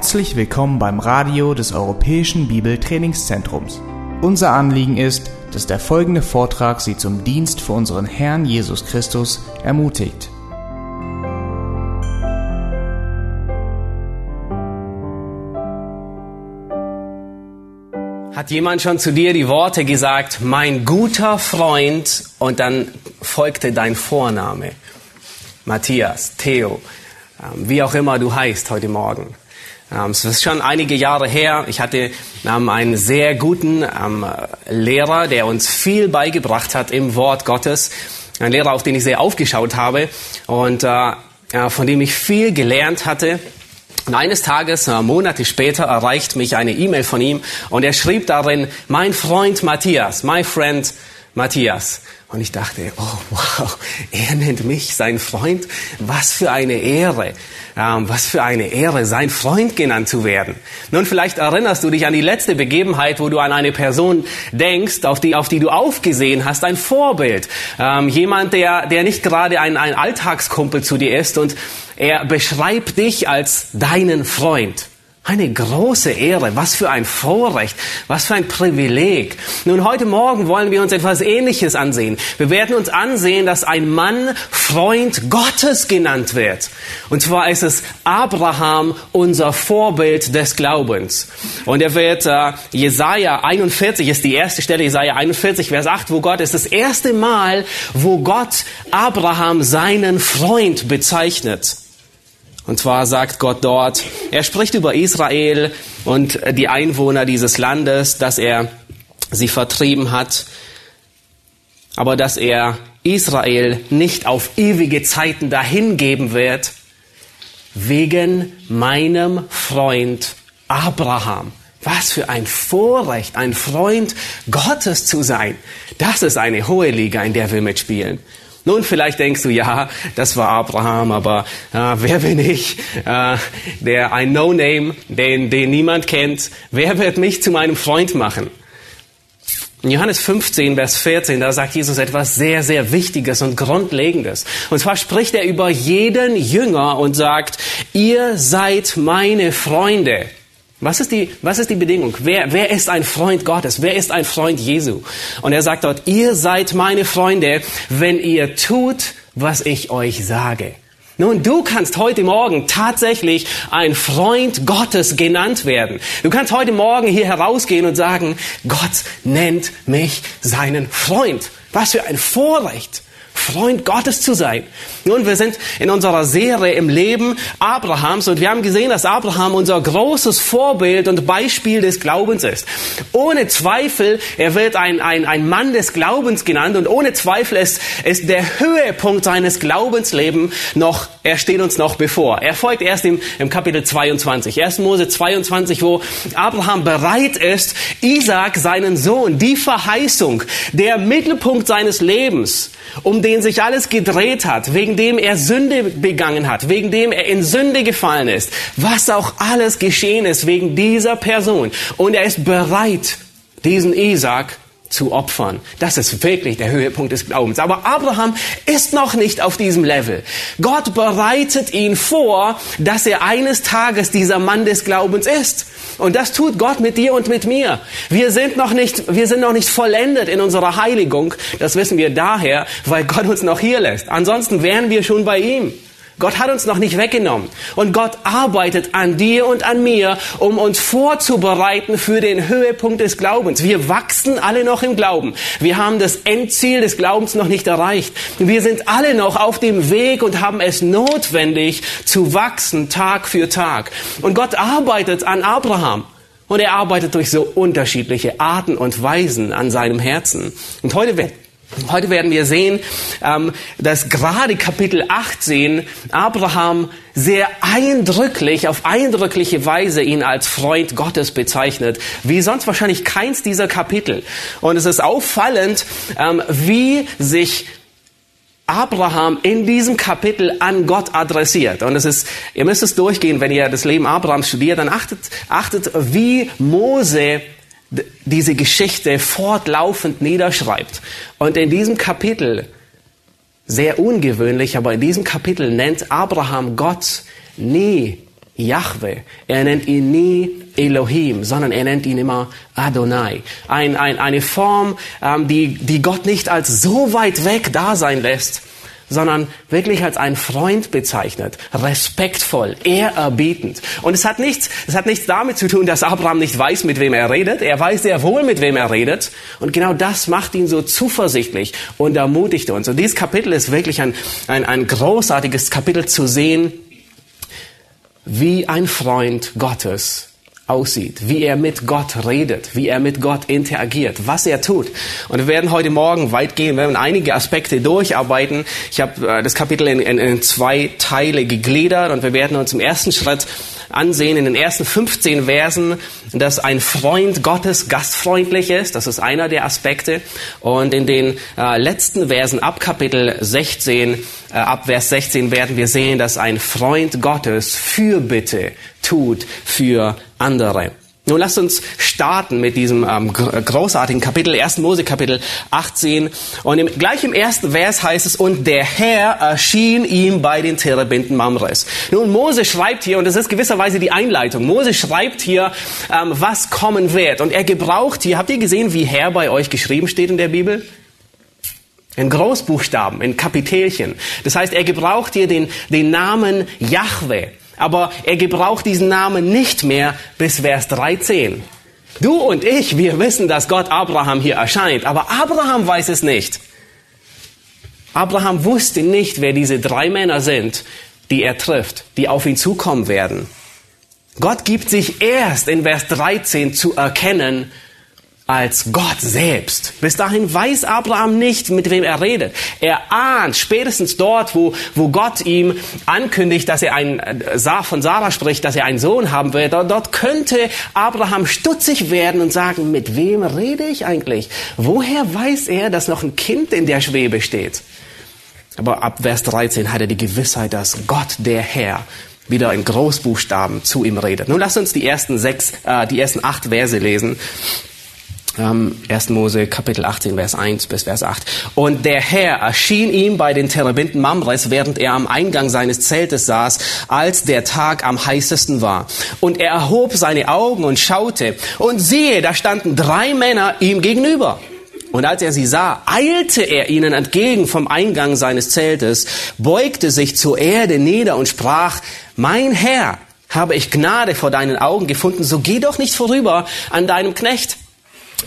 Herzlich willkommen beim Radio des Europäischen Bibeltrainingszentrums. Unser Anliegen ist, dass der folgende Vortrag Sie zum Dienst für unseren Herrn Jesus Christus ermutigt. Hat jemand schon zu dir die Worte gesagt, mein guter Freund, und dann folgte dein Vorname? Matthias, Theo, ähm, wie auch immer du heißt heute Morgen. Ähm, es ist schon einige Jahre her. Ich hatte ähm, einen sehr guten Lehrer, der uns viel beigebracht hat im Wort Gottes. Ein Lehrer, auf den ich sehr aufgeschaut habe und äh, von dem ich viel gelernt hatte. Und eines Tages, äh, Monate später, erreicht mich eine E-Mail von ihm und er schrieb darin, mein Freund Matthias, my friend Matthias. Und ich dachte, oh wow, er nennt mich sein Freund. Was für eine Ehre. Ähm, was für eine Ehre, sein Freund genannt zu werden. Nun, vielleicht erinnerst du dich an die letzte Begebenheit, wo du an eine Person denkst, auf die, auf die du aufgesehen hast, ein Vorbild. Ähm, jemand, der, der nicht gerade ein, ein Alltagskumpel zu dir ist und er beschreibt dich als deinen Freund. Eine große Ehre, was für ein Vorrecht, was für ein Privileg. Nun, heute Morgen wollen wir uns etwas Ähnliches ansehen. Wir werden uns ansehen, dass ein Mann Freund Gottes genannt wird. Und zwar ist es Abraham, unser Vorbild des Glaubens. Und er wird, äh, Jesaja 41 ist die erste Stelle, Jesaja 41, Vers 8, wo Gott ist das erste Mal, wo Gott Abraham seinen Freund bezeichnet. Und zwar sagt Gott dort, er spricht über Israel und die Einwohner dieses Landes, dass er sie vertrieben hat, aber dass er Israel nicht auf ewige Zeiten dahingeben wird, wegen meinem Freund Abraham. Was für ein Vorrecht, ein Freund Gottes zu sein. Das ist eine hohe Liga, in der wir mitspielen. Nun, vielleicht denkst du, ja, das war Abraham, aber äh, wer bin ich? Äh, der ein No-Name, den, den niemand kennt. Wer wird mich zu meinem Freund machen? In Johannes 15, Vers 14, da sagt Jesus etwas sehr, sehr Wichtiges und Grundlegendes. Und zwar spricht er über jeden Jünger und sagt, ihr seid meine Freunde. Was ist die, was ist die Bedingung? Wer, wer ist ein Freund Gottes? Wer ist ein Freund Jesu? Und er sagt dort, ihr seid meine Freunde, wenn ihr tut, was ich euch sage. Nun, du kannst heute Morgen tatsächlich ein Freund Gottes genannt werden. Du kannst heute Morgen hier herausgehen und sagen, Gott nennt mich seinen Freund. Was für ein Vorrecht. Freund Gottes zu sein. Nun, wir sind in unserer Serie im Leben Abrahams und wir haben gesehen, dass Abraham unser großes Vorbild und Beispiel des Glaubens ist. Ohne Zweifel, er wird ein, ein, ein Mann des Glaubens genannt und ohne Zweifel ist, ist der Höhepunkt seines Glaubenslebens noch, er steht uns noch bevor. Er folgt erst im, im Kapitel 22, 1. Mose 22, wo Abraham bereit ist, Isaac, seinen Sohn, die Verheißung, der Mittelpunkt seines Lebens, um den sich alles gedreht hat, wegen dem er Sünde begangen hat, wegen dem er in Sünde gefallen ist, was auch alles geschehen ist wegen dieser Person. Und er ist bereit, diesen Isaac zu opfern. Das ist wirklich der Höhepunkt des Glaubens. Aber Abraham ist noch nicht auf diesem Level. Gott bereitet ihn vor, dass er eines Tages dieser Mann des Glaubens ist. Und das tut Gott mit dir und mit mir. Wir sind noch nicht, wir sind noch nicht vollendet in unserer Heiligung. Das wissen wir daher, weil Gott uns noch hier lässt. Ansonsten wären wir schon bei ihm. Gott hat uns noch nicht weggenommen. Und Gott arbeitet an dir und an mir, um uns vorzubereiten für den Höhepunkt des Glaubens. Wir wachsen alle noch im Glauben. Wir haben das Endziel des Glaubens noch nicht erreicht. Wir sind alle noch auf dem Weg und haben es notwendig zu wachsen Tag für Tag. Und Gott arbeitet an Abraham. Und er arbeitet durch so unterschiedliche Arten und Weisen an seinem Herzen. Und heute Heute werden wir sehen, ähm, dass gerade Kapitel 18 Abraham sehr eindrücklich, auf eindrückliche Weise ihn als Freund Gottes bezeichnet, wie sonst wahrscheinlich keins dieser Kapitel. Und es ist auffallend, ähm, wie sich Abraham in diesem Kapitel an Gott adressiert. Und es ist, ihr müsst es durchgehen, wenn ihr das Leben Abrahams studiert, dann achtet, achtet, wie Mose diese Geschichte fortlaufend niederschreibt. Und in diesem Kapitel, sehr ungewöhnlich, aber in diesem Kapitel nennt Abraham Gott nie Yahweh. Er nennt ihn nie Elohim, sondern er nennt ihn immer Adonai. Ein, ein, eine Form, ähm, die, die Gott nicht als so weit weg da sein lässt, sondern wirklich als ein Freund bezeichnet, respektvoll, ehrerbietend. Und es hat nichts, es hat nichts damit zu tun, dass Abraham nicht weiß, mit wem er redet. Er weiß sehr wohl, mit wem er redet. Und genau das macht ihn so zuversichtlich und ermutigt uns. Und dieses Kapitel ist wirklich ein, ein, ein großartiges Kapitel zu sehen, wie ein Freund Gottes aussieht, wie er mit Gott redet, wie er mit Gott interagiert, was er tut. Und wir werden heute Morgen weit gehen, wir werden einige Aspekte durcharbeiten. Ich habe äh, das Kapitel in, in, in zwei Teile gegliedert und wir werden uns im ersten Schritt ansehen in den ersten 15 Versen, dass ein Freund Gottes gastfreundlich ist. Das ist einer der Aspekte. Und in den äh, letzten Versen ab Kapitel 16, äh, ab Vers 16 werden wir sehen, dass ein Freund Gottes Fürbitte tut für andere. Nun lasst uns starten mit diesem ähm, großartigen Kapitel, 1. Mose Kapitel 18. Und im, gleich im ersten Vers heißt es, und der Herr erschien ihm bei den Terebinden Mamres. Nun, Mose schreibt hier, und das ist gewisserweise die Einleitung, Mose schreibt hier, ähm, was kommen wird. Und er gebraucht hier, habt ihr gesehen, wie Herr bei euch geschrieben steht in der Bibel? In Großbuchstaben, in Kapitelchen. Das heißt, er gebraucht hier den, den Namen Yahweh aber er gebraucht diesen Namen nicht mehr bis Vers 13. Du und ich, wir wissen, dass Gott Abraham hier erscheint, aber Abraham weiß es nicht. Abraham wusste nicht, wer diese drei Männer sind, die er trifft, die auf ihn zukommen werden. Gott gibt sich erst in Vers 13 zu erkennen als Gott selbst. Bis dahin weiß Abraham nicht, mit wem er redet. Er ahnt spätestens dort, wo, wo Gott ihm ankündigt, dass er ein, äh, von Sarah spricht, dass er einen Sohn haben wird. Dort, könnte Abraham stutzig werden und sagen, mit wem rede ich eigentlich? Woher weiß er, dass noch ein Kind in der Schwebe steht? Aber ab Vers 13 hat er die Gewissheit, dass Gott, der Herr, wieder in Großbuchstaben zu ihm redet. Nun lass uns die ersten sechs, äh, die ersten acht Verse lesen. 1. Mose Kapitel 18, Vers 1 bis Vers 8. Und der Herr erschien ihm bei den Terebinden Mamres, während er am Eingang seines Zeltes saß, als der Tag am heißesten war. Und er erhob seine Augen und schaute, und siehe, da standen drei Männer ihm gegenüber. Und als er sie sah, eilte er ihnen entgegen vom Eingang seines Zeltes, beugte sich zur Erde nieder und sprach, mein Herr, habe ich Gnade vor deinen Augen gefunden, so geh doch nicht vorüber an deinem Knecht.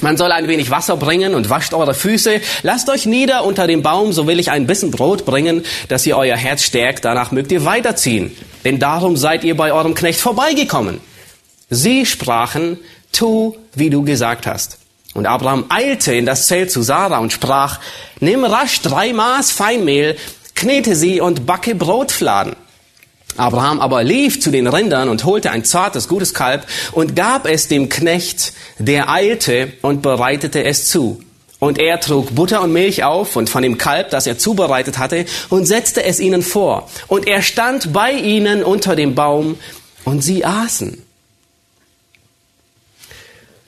Man soll ein wenig Wasser bringen und wascht eure Füße. Lasst euch nieder unter dem Baum, so will ich ein bisschen Brot bringen, dass ihr euer Herz stärkt. Danach mögt ihr weiterziehen. Denn darum seid ihr bei eurem Knecht vorbeigekommen. Sie sprachen, tu, wie du gesagt hast. Und Abraham eilte in das Zelt zu Sarah und sprach, nimm rasch drei Maß Feinmehl, knete sie und backe Brotfladen. Abraham aber lief zu den Rindern und holte ein zartes, gutes Kalb und gab es dem Knecht, der eilte und bereitete es zu. Und er trug Butter und Milch auf und von dem Kalb, das er zubereitet hatte, und setzte es ihnen vor. Und er stand bei ihnen unter dem Baum und sie aßen.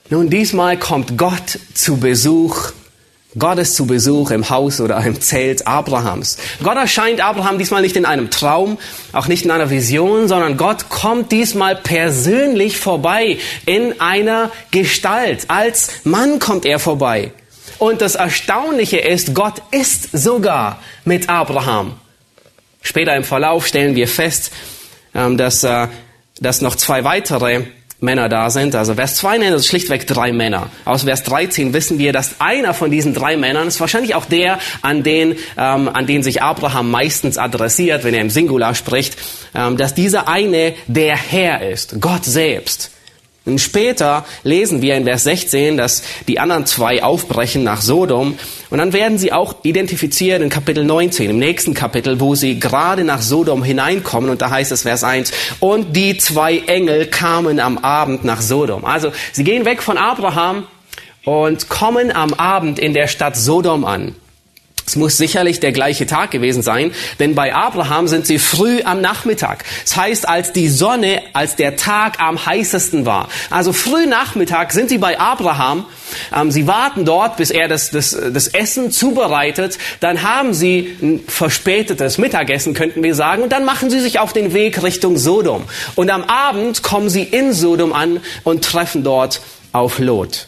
Nun, diesmal kommt Gott zu Besuch Gott ist zu Besuch im Haus oder im Zelt Abrahams. Gott erscheint Abraham diesmal nicht in einem Traum, auch nicht in einer Vision, sondern Gott kommt diesmal persönlich vorbei in einer Gestalt. Als Mann kommt er vorbei. Und das Erstaunliche ist, Gott ist sogar mit Abraham. Später im Verlauf stellen wir fest, ähm, dass, äh, dass noch zwei weitere Männer da sind. Also Vers 2 nennt es schlichtweg drei Männer. Aus Vers 13 wissen wir, dass einer von diesen drei Männern ist wahrscheinlich auch der, an den, ähm, an den sich Abraham meistens adressiert, wenn er im Singular spricht, ähm, dass dieser eine der Herr ist, Gott selbst. Und später lesen wir in Vers 16, dass die anderen zwei aufbrechen nach Sodom und dann werden sie auch identifiziert in Kapitel 19, im nächsten Kapitel, wo sie gerade nach Sodom hineinkommen und da heißt es Vers 1, und die zwei Engel kamen am Abend nach Sodom. Also sie gehen weg von Abraham und kommen am Abend in der Stadt Sodom an. Es muss sicherlich der gleiche Tag gewesen sein, denn bei Abraham sind sie früh am Nachmittag. Das heißt, als die Sonne, als der Tag am heißesten war. Also früh Nachmittag sind sie bei Abraham. Ähm, sie warten dort, bis er das, das, das Essen zubereitet. Dann haben sie ein verspätetes Mittagessen, könnten wir sagen. Und dann machen sie sich auf den Weg Richtung Sodom. Und am Abend kommen sie in Sodom an und treffen dort auf Lot.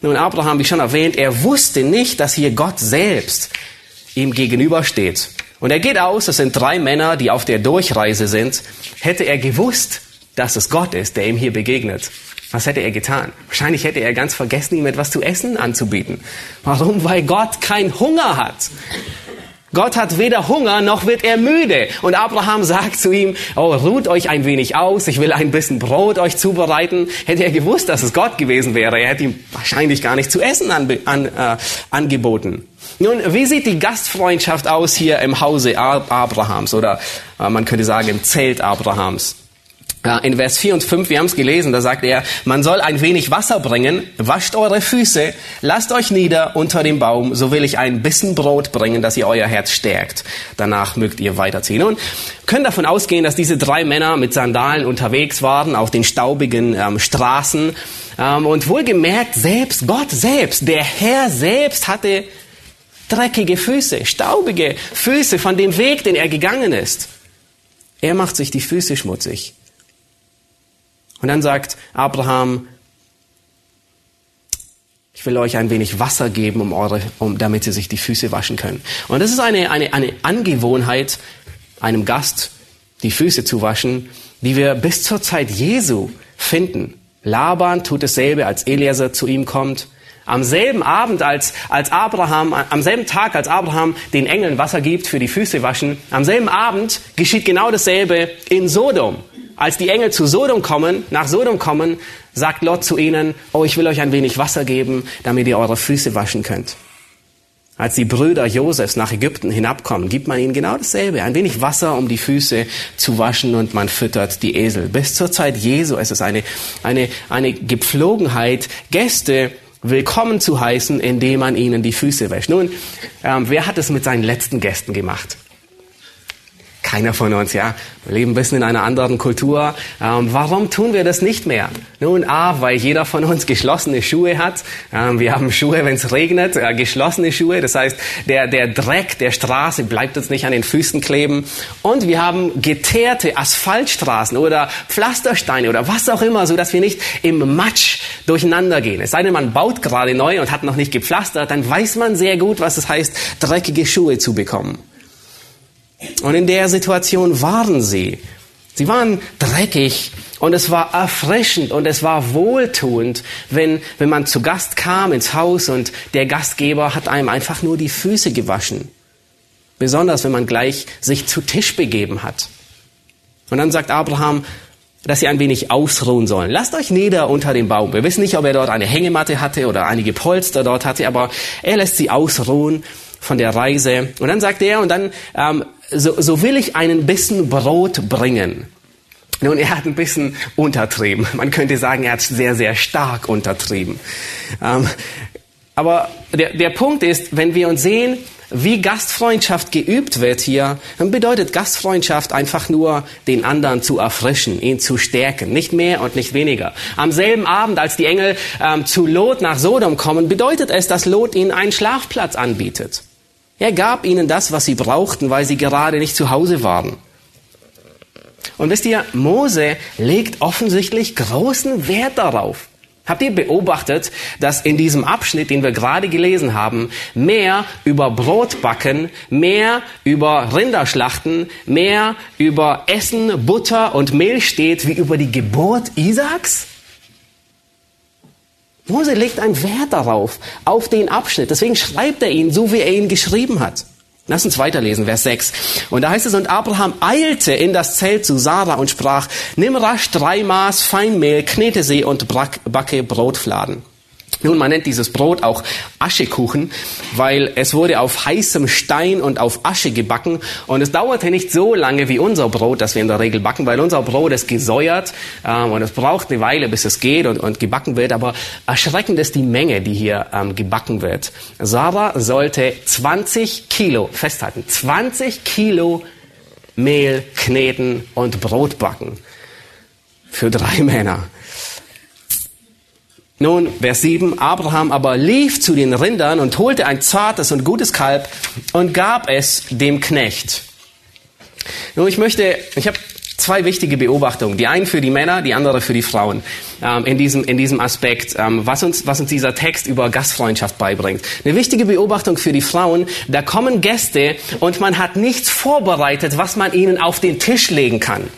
Nun, Abraham, wie schon erwähnt, er wusste nicht, dass hier Gott selbst ihm gegenübersteht. Und er geht aus, das sind drei Männer, die auf der Durchreise sind. Hätte er gewusst, dass es Gott ist, der ihm hier begegnet, was hätte er getan? Wahrscheinlich hätte er ganz vergessen, ihm etwas zu essen anzubieten. Warum? Weil Gott keinen Hunger hat. Gott hat weder Hunger noch wird er müde. Und Abraham sagt zu ihm, oh, ruht euch ein wenig aus, ich will ein bisschen Brot euch zubereiten. Hätte er gewusst, dass es Gott gewesen wäre, er hätte ihm wahrscheinlich gar nicht zu essen an, an, äh, angeboten. Nun, wie sieht die Gastfreundschaft aus hier im Hause Abrahams oder äh, man könnte sagen im Zelt Abrahams? In Vers 4 und 5, wir haben es gelesen, da sagt er, man soll ein wenig Wasser bringen, wascht eure Füße, lasst euch nieder unter dem Baum, so will ich ein bisschen Brot bringen, dass ihr euer Herz stärkt. Danach mögt ihr weiterziehen. Und können davon ausgehen, dass diese drei Männer mit Sandalen unterwegs waren auf den staubigen ähm, Straßen. Ähm, und wohlgemerkt, selbst Gott selbst, der Herr selbst hatte dreckige Füße, staubige Füße von dem Weg, den er gegangen ist. Er macht sich die Füße schmutzig. Und dann sagt Abraham, ich will euch ein wenig Wasser geben, um eure, um, damit sie sich die Füße waschen können. Und das ist eine, eine, eine Angewohnheit, einem Gast die Füße zu waschen, die wir bis zur Zeit Jesu finden. Laban tut dasselbe, als Eliezer zu ihm kommt. Am selben Abend, als, als Abraham, am selben Tag, als Abraham den Engeln Wasser gibt für die Füße waschen, am selben Abend geschieht genau dasselbe in Sodom. Als die Engel zu Sodom kommen, nach Sodom kommen, sagt Lot zu ihnen, oh, ich will euch ein wenig Wasser geben, damit ihr eure Füße waschen könnt. Als die Brüder Josefs nach Ägypten hinabkommen, gibt man ihnen genau dasselbe. Ein wenig Wasser, um die Füße zu waschen und man füttert die Esel. Bis zur Zeit Jesu ist es eine, eine, eine Gepflogenheit, Gäste willkommen zu heißen, indem man ihnen die Füße wäscht. Nun, ähm, wer hat es mit seinen letzten Gästen gemacht? Keiner von uns, ja. Wir leben ein bisschen in einer anderen Kultur. Ähm, warum tun wir das nicht mehr? Nun, A, weil jeder von uns geschlossene Schuhe hat. Ähm, wir haben Schuhe, wenn es regnet, äh, geschlossene Schuhe. Das heißt, der, der Dreck der Straße bleibt uns nicht an den Füßen kleben. Und wir haben geteerte Asphaltstraßen oder Pflastersteine oder was auch immer, so dass wir nicht im Matsch durcheinander gehen. Es sei denn, man baut gerade neu und hat noch nicht gepflastert, dann weiß man sehr gut, was es heißt, dreckige Schuhe zu bekommen. Und in der Situation waren sie. Sie waren dreckig und es war erfrischend und es war wohltuend, wenn, wenn man zu Gast kam ins Haus und der Gastgeber hat einem einfach nur die Füße gewaschen. Besonders wenn man gleich sich zu Tisch begeben hat. Und dann sagt Abraham, dass sie ein wenig ausruhen sollen. Lasst euch nieder unter dem Baum. Wir wissen nicht, ob er dort eine Hängematte hatte oder einige Polster dort hatte, aber er lässt sie ausruhen von der Reise. Und dann sagt er, und dann ähm, so, so will ich einen Bissen Brot bringen. Nun, er hat ein bisschen untertrieben. Man könnte sagen, er hat sehr, sehr stark untertrieben. Ähm, aber der, der Punkt ist, wenn wir uns sehen, wie Gastfreundschaft geübt wird hier, dann bedeutet Gastfreundschaft einfach nur, den anderen zu erfrischen, ihn zu stärken, nicht mehr und nicht weniger. Am selben Abend, als die Engel ähm, zu Lot nach Sodom kommen, bedeutet es, dass Lot ihnen einen Schlafplatz anbietet. Er gab ihnen das, was sie brauchten, weil sie gerade nicht zu Hause waren. Und wisst ihr, Mose legt offensichtlich großen Wert darauf. Habt ihr beobachtet, dass in diesem Abschnitt, den wir gerade gelesen haben, mehr über Brotbacken, mehr über Rinderschlachten, mehr über Essen, Butter und Mehl steht, wie über die Geburt Isaaks? Mose legt einen Wert darauf, auf den Abschnitt. Deswegen schreibt er ihn so, wie er ihn geschrieben hat. Lass uns weiterlesen, Vers 6. Und da heißt es, und Abraham eilte in das Zelt zu Sarah und sprach, nimm rasch drei Maß Feinmehl, knete sie und backe Brotfladen. Nun, man nennt dieses Brot auch Aschekuchen, weil es wurde auf heißem Stein und auf Asche gebacken und es dauerte nicht so lange wie unser Brot, das wir in der Regel backen, weil unser Brot ist gesäuert ähm, und es braucht eine Weile, bis es geht und, und gebacken wird, aber erschreckend ist die Menge, die hier ähm, gebacken wird. Sarah sollte 20 Kilo, festhalten, 20 Kilo Mehl kneten und Brot backen. Für drei Männer. Nun, Vers 7, Abraham aber lief zu den Rindern und holte ein zartes und gutes Kalb und gab es dem Knecht. Nun, ich möchte, ich habe zwei wichtige Beobachtungen. Die eine für die Männer, die andere für die Frauen. Ähm, in, diesem, in diesem Aspekt, ähm, was, uns, was uns dieser Text über Gastfreundschaft beibringt. Eine wichtige Beobachtung für die Frauen, da kommen Gäste und man hat nichts vorbereitet, was man ihnen auf den Tisch legen kann.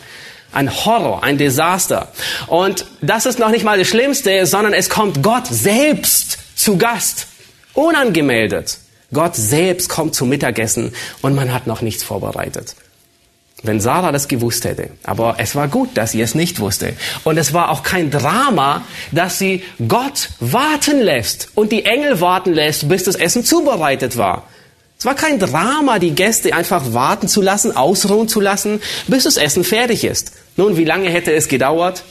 Ein Horror, ein Desaster. Und das ist noch nicht mal das Schlimmste, sondern es kommt Gott selbst zu Gast. Unangemeldet. Gott selbst kommt zum Mittagessen und man hat noch nichts vorbereitet. Wenn Sarah das gewusst hätte. Aber es war gut, dass sie es nicht wusste. Und es war auch kein Drama, dass sie Gott warten lässt und die Engel warten lässt, bis das Essen zubereitet war. Es war kein Drama, die Gäste einfach warten zu lassen, ausruhen zu lassen, bis das Essen fertig ist. Nun, wie lange hätte es gedauert?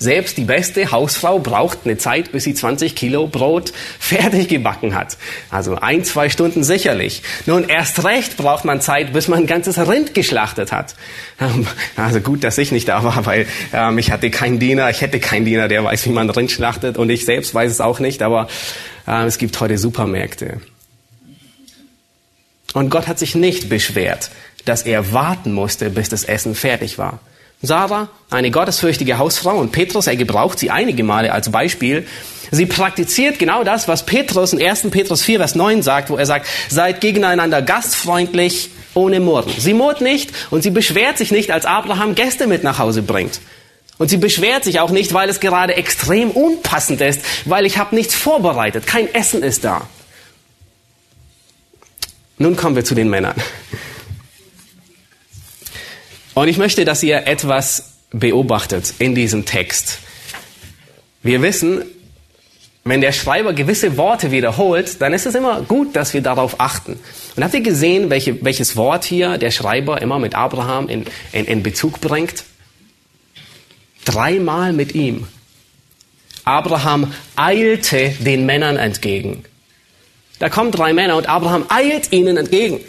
Selbst die beste Hausfrau braucht eine Zeit, bis sie 20 Kilo Brot fertig gebacken hat. Also ein, zwei Stunden sicherlich. Nun, erst recht braucht man Zeit, bis man ein ganzes Rind geschlachtet hat. Ähm, also gut, dass ich nicht da war, weil ähm, ich hatte keinen Diener, ich hätte keinen Diener, der weiß, wie man Rind schlachtet und ich selbst weiß es auch nicht, aber äh, es gibt heute Supermärkte. Und Gott hat sich nicht beschwert, dass er warten musste, bis das Essen fertig war. Sarah, eine gottesfürchtige Hausfrau, und Petrus, er gebraucht sie einige Male als Beispiel. Sie praktiziert genau das, was Petrus in 1. Petrus 4, Vers 9 sagt, wo er sagt, seid gegeneinander gastfreundlich, ohne Murren. Sie murrt nicht und sie beschwert sich nicht, als Abraham Gäste mit nach Hause bringt. Und sie beschwert sich auch nicht, weil es gerade extrem unpassend ist, weil ich habe nichts vorbereitet, kein Essen ist da. Nun kommen wir zu den Männern. Und ich möchte, dass ihr etwas beobachtet in diesem Text. Wir wissen, wenn der Schreiber gewisse Worte wiederholt, dann ist es immer gut, dass wir darauf achten. Und habt ihr gesehen, welche, welches Wort hier der Schreiber immer mit Abraham in, in, in Bezug bringt? Dreimal mit ihm. Abraham eilte den Männern entgegen. Da kommen drei Männer und Abraham eilt ihnen entgegen.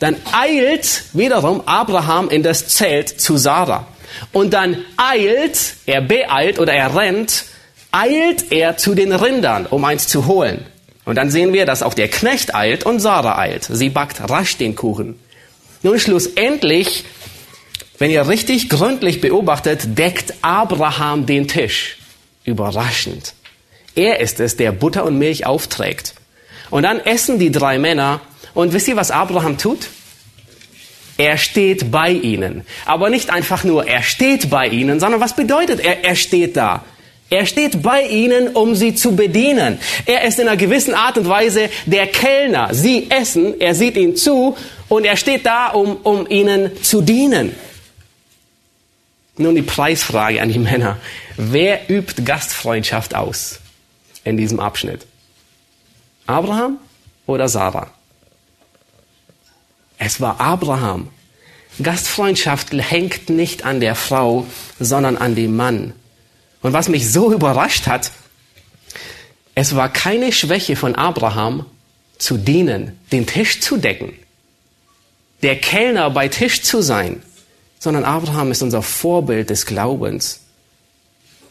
Dann eilt wiederum Abraham in das Zelt zu Sarah. Und dann eilt, er beeilt oder er rennt, eilt er zu den Rindern, um eins zu holen. Und dann sehen wir, dass auch der Knecht eilt und Sarah eilt. Sie backt rasch den Kuchen. Nun schlussendlich, wenn ihr richtig gründlich beobachtet, deckt Abraham den Tisch. Überraschend. Er ist es, der Butter und Milch aufträgt. Und dann essen die drei Männer. Und wisst ihr, was Abraham tut? Er steht bei ihnen. Aber nicht einfach nur, er steht bei ihnen, sondern was bedeutet er, er steht da? Er steht bei ihnen, um sie zu bedienen. Er ist in einer gewissen Art und Weise der Kellner. Sie essen, er sieht ihnen zu und er steht da, um, um ihnen zu dienen. Nun die Preisfrage an die Männer. Wer übt Gastfreundschaft aus in diesem Abschnitt? Abraham oder Sarah? Es war Abraham. Gastfreundschaft hängt nicht an der Frau, sondern an dem Mann. Und was mich so überrascht hat, es war keine Schwäche von Abraham, zu dienen, den Tisch zu decken, der Kellner bei Tisch zu sein, sondern Abraham ist unser Vorbild des Glaubens.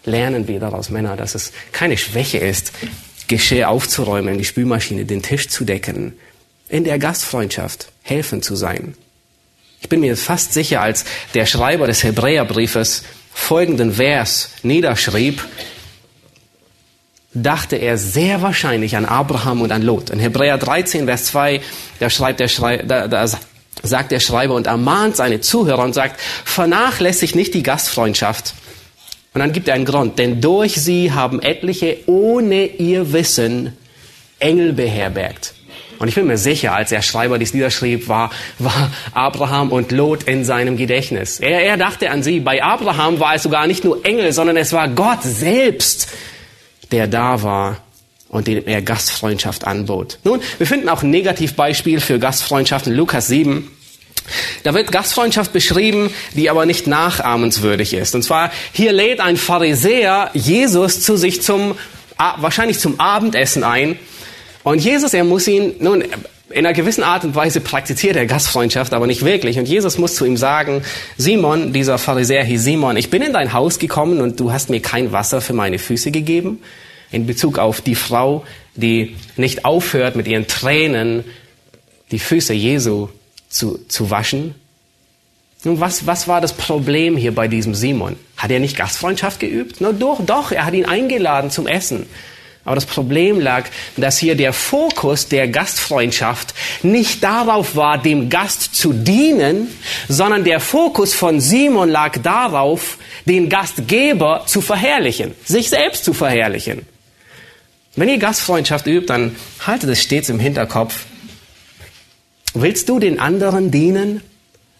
Lernen wir daraus, Männer, dass es keine Schwäche ist, Geschirr aufzuräumen, die Spülmaschine, den Tisch zu decken, in der Gastfreundschaft helfen zu sein. Ich bin mir fast sicher, als der Schreiber des Hebräerbriefes folgenden Vers niederschrieb, dachte er sehr wahrscheinlich an Abraham und an Lot. In Hebräer 13, Vers 2, da, schreibt der Schrei da, da sagt der Schreiber und ermahnt seine Zuhörer und sagt, vernachlässigt nicht die Gastfreundschaft, und dann gibt er einen Grund, denn durch sie haben etliche ohne ihr Wissen Engel beherbergt. Und ich bin mir sicher, als der Schreiber dies niederschrieb, war, war Abraham und Lot in seinem Gedächtnis. Er, er dachte an sie. Bei Abraham war es sogar nicht nur Engel, sondern es war Gott selbst, der da war und dem er Gastfreundschaft anbot. Nun, wir finden auch ein Negativbeispiel für Gastfreundschaft in Lukas 7. Da wird Gastfreundschaft beschrieben, die aber nicht nachahmenswürdig ist. Und zwar, hier lädt ein Pharisäer Jesus zu sich zum, wahrscheinlich zum Abendessen ein. Und Jesus, er muss ihn, nun, in einer gewissen Art und Weise praktiziert er Gastfreundschaft, aber nicht wirklich. Und Jesus muss zu ihm sagen, Simon, dieser Pharisäer hieß Simon, ich bin in dein Haus gekommen und du hast mir kein Wasser für meine Füße gegeben. In Bezug auf die Frau, die nicht aufhört, mit ihren Tränen die Füße Jesu zu, zu waschen. Nun, was, was war das Problem hier bei diesem Simon? Hat er nicht Gastfreundschaft geübt? No, doch, doch, er hat ihn eingeladen zum Essen. Aber das Problem lag, dass hier der Fokus der Gastfreundschaft nicht darauf war, dem Gast zu dienen, sondern der Fokus von Simon lag darauf, den Gastgeber zu verherrlichen, sich selbst zu verherrlichen. Wenn ihr Gastfreundschaft übt, dann haltet es stets im Hinterkopf. Willst du den anderen dienen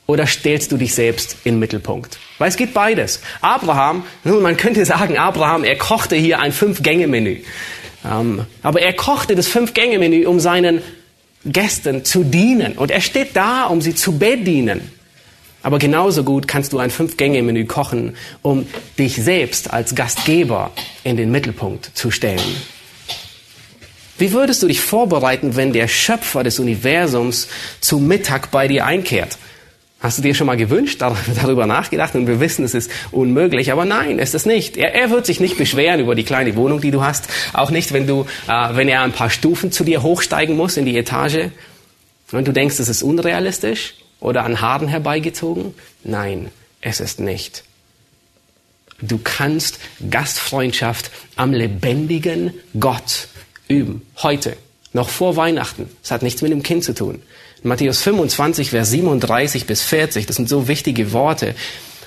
oder stellst du dich selbst in den Mittelpunkt? Weil es geht beides. Abraham, nun, man könnte sagen, Abraham, er kochte hier ein Fünf-Gänge-Menü. Ähm, aber er kochte das Fünf-Gänge-Menü, um seinen Gästen zu dienen. Und er steht da, um sie zu bedienen. Aber genauso gut kannst du ein Fünf-Gänge-Menü kochen, um dich selbst als Gastgeber in den Mittelpunkt zu stellen. Wie würdest du dich vorbereiten, wenn der Schöpfer des Universums zu Mittag bei dir einkehrt? Hast du dir schon mal gewünscht, darüber nachgedacht und wir wissen, es ist unmöglich, aber nein, ist es nicht. Er, er wird sich nicht beschweren über die kleine Wohnung, die du hast, auch nicht, wenn du, äh, wenn er ein paar Stufen zu dir hochsteigen muss in die Etage und du denkst, es ist unrealistisch oder an Haaren herbeigezogen. Nein, es ist nicht. Du kannst Gastfreundschaft am lebendigen Gott üben, heute, noch vor Weihnachten. Es hat nichts mit dem Kind zu tun. Matthäus 25, Vers 37 bis 40, das sind so wichtige Worte.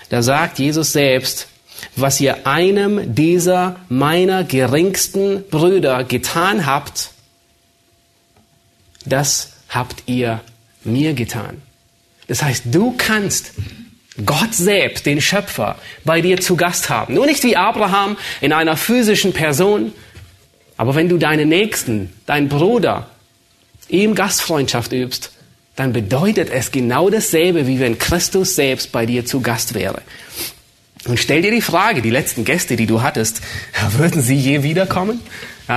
Da sagt Jesus selbst, was ihr einem dieser meiner geringsten Brüder getan habt, das habt ihr mir getan. Das heißt, du kannst Gott selbst, den Schöpfer, bei dir zu Gast haben. Nur nicht wie Abraham in einer physischen Person, aber wenn du deinen Nächsten, deinen Bruder, ihm Gastfreundschaft übst, dann bedeutet es genau dasselbe, wie wenn Christus selbst bei dir zu Gast wäre. Und stell dir die Frage, die letzten Gäste, die du hattest, würden sie je wiederkommen?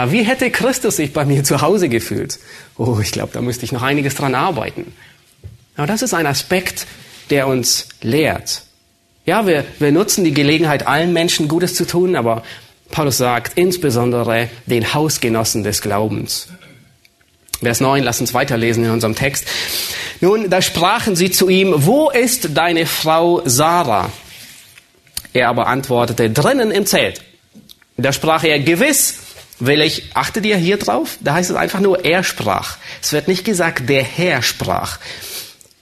Wie hätte Christus sich bei mir zu Hause gefühlt? Oh, ich glaube, da müsste ich noch einiges dran arbeiten. Aber das ist ein Aspekt, der uns lehrt. Ja, wir, wir nutzen die Gelegenheit, allen Menschen Gutes zu tun, aber Paulus sagt insbesondere den Hausgenossen des Glaubens. Vers 9, lass uns weiterlesen in unserem Text. Nun, da sprachen sie zu ihm, wo ist deine Frau Sarah? Er aber antwortete, drinnen im Zelt. Da sprach er, gewiss will ich, achtet ihr hier drauf? Da heißt es einfach nur, er sprach. Es wird nicht gesagt, der Herr sprach.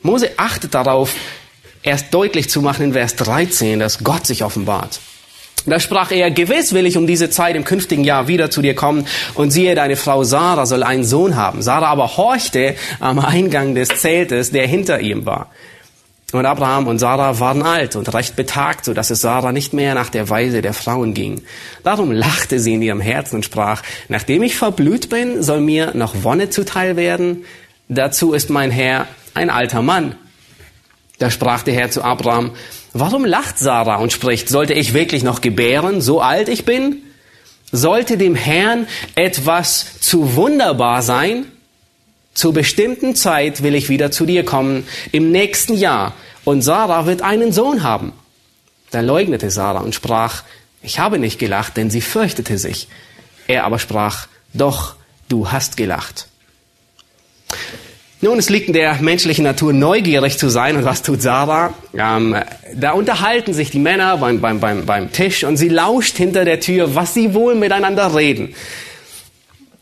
Mose achtet darauf, erst deutlich zu machen in Vers 13, dass Gott sich offenbart. Da sprach er, gewiss will ich um diese Zeit im künftigen Jahr wieder zu dir kommen und siehe, deine Frau Sarah soll einen Sohn haben. Sarah aber horchte am Eingang des Zeltes, der hinter ihm war. Und Abraham und Sarah waren alt und recht betagt, so dass es Sarah nicht mehr nach der Weise der Frauen ging. Darum lachte sie in ihrem Herzen und sprach, nachdem ich verblüht bin, soll mir noch Wonne zuteil werden. Dazu ist mein Herr ein alter Mann. Da sprach der Herr zu Abraham, Warum lacht Sarah und spricht, sollte ich wirklich noch gebären, so alt ich bin? Sollte dem Herrn etwas zu wunderbar sein? Zur bestimmten Zeit will ich wieder zu dir kommen, im nächsten Jahr, und Sarah wird einen Sohn haben. Da leugnete Sarah und sprach, ich habe nicht gelacht, denn sie fürchtete sich. Er aber sprach, doch, du hast gelacht. Nun, es liegt in der menschlichen Natur, neugierig zu sein. Und was tut Sarah? Ähm, da unterhalten sich die Männer beim, beim, beim, beim Tisch und sie lauscht hinter der Tür, was sie wohl miteinander reden.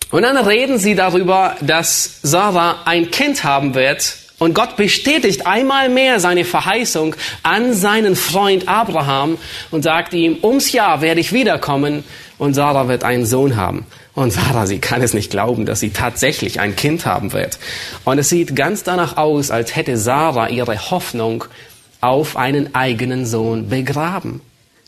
Und dann reden sie darüber, dass Sarah ein Kind haben wird. Und Gott bestätigt einmal mehr seine Verheißung an seinen Freund Abraham und sagt ihm, ums Jahr werde ich wiederkommen und Sarah wird einen Sohn haben. Und Sarah, sie kann es nicht glauben, dass sie tatsächlich ein Kind haben wird. Und es sieht ganz danach aus, als hätte Sarah ihre Hoffnung auf einen eigenen Sohn begraben.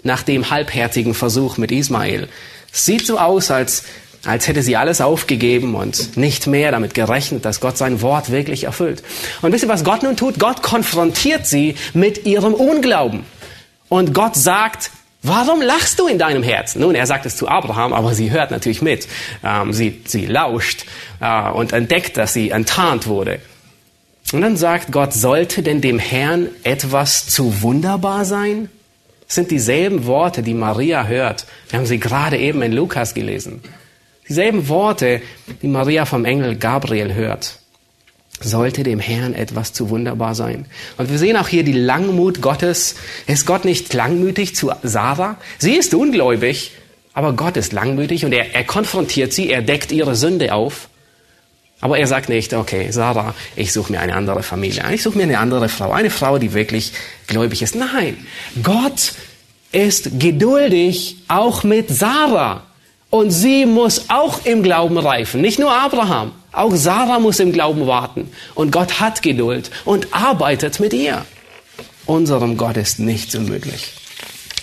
Nach dem halbherzigen Versuch mit Ismael. Es sieht so aus, als als hätte sie alles aufgegeben und nicht mehr damit gerechnet, dass Gott sein Wort wirklich erfüllt. Und wisst ihr, was Gott nun tut? Gott konfrontiert sie mit ihrem Unglauben. Und Gott sagt, Warum lachst du in deinem Herzen? Nun, er sagt es zu Abraham, aber sie hört natürlich mit. Ähm, sie, sie lauscht äh, und entdeckt, dass sie enttarnt wurde. Und dann sagt Gott, sollte denn dem Herrn etwas zu wunderbar sein? Das sind dieselben Worte, die Maria hört. Wir haben sie gerade eben in Lukas gelesen. Dieselben Worte, die Maria vom Engel Gabriel hört. Sollte dem Herrn etwas zu wunderbar sein. Und wir sehen auch hier die Langmut Gottes. Ist Gott nicht langmütig zu Sarah? Sie ist ungläubig, aber Gott ist langmütig und er, er konfrontiert sie, er deckt ihre Sünde auf. Aber er sagt nicht, okay, Sarah, ich suche mir eine andere Familie. Ich suche mir eine andere Frau. Eine Frau, die wirklich gläubig ist. Nein, Gott ist geduldig auch mit Sarah. Und sie muss auch im Glauben reifen. Nicht nur Abraham. Auch Sarah muss im Glauben warten. Und Gott hat Geduld und arbeitet mit ihr. Unserem Gott ist nichts unmöglich.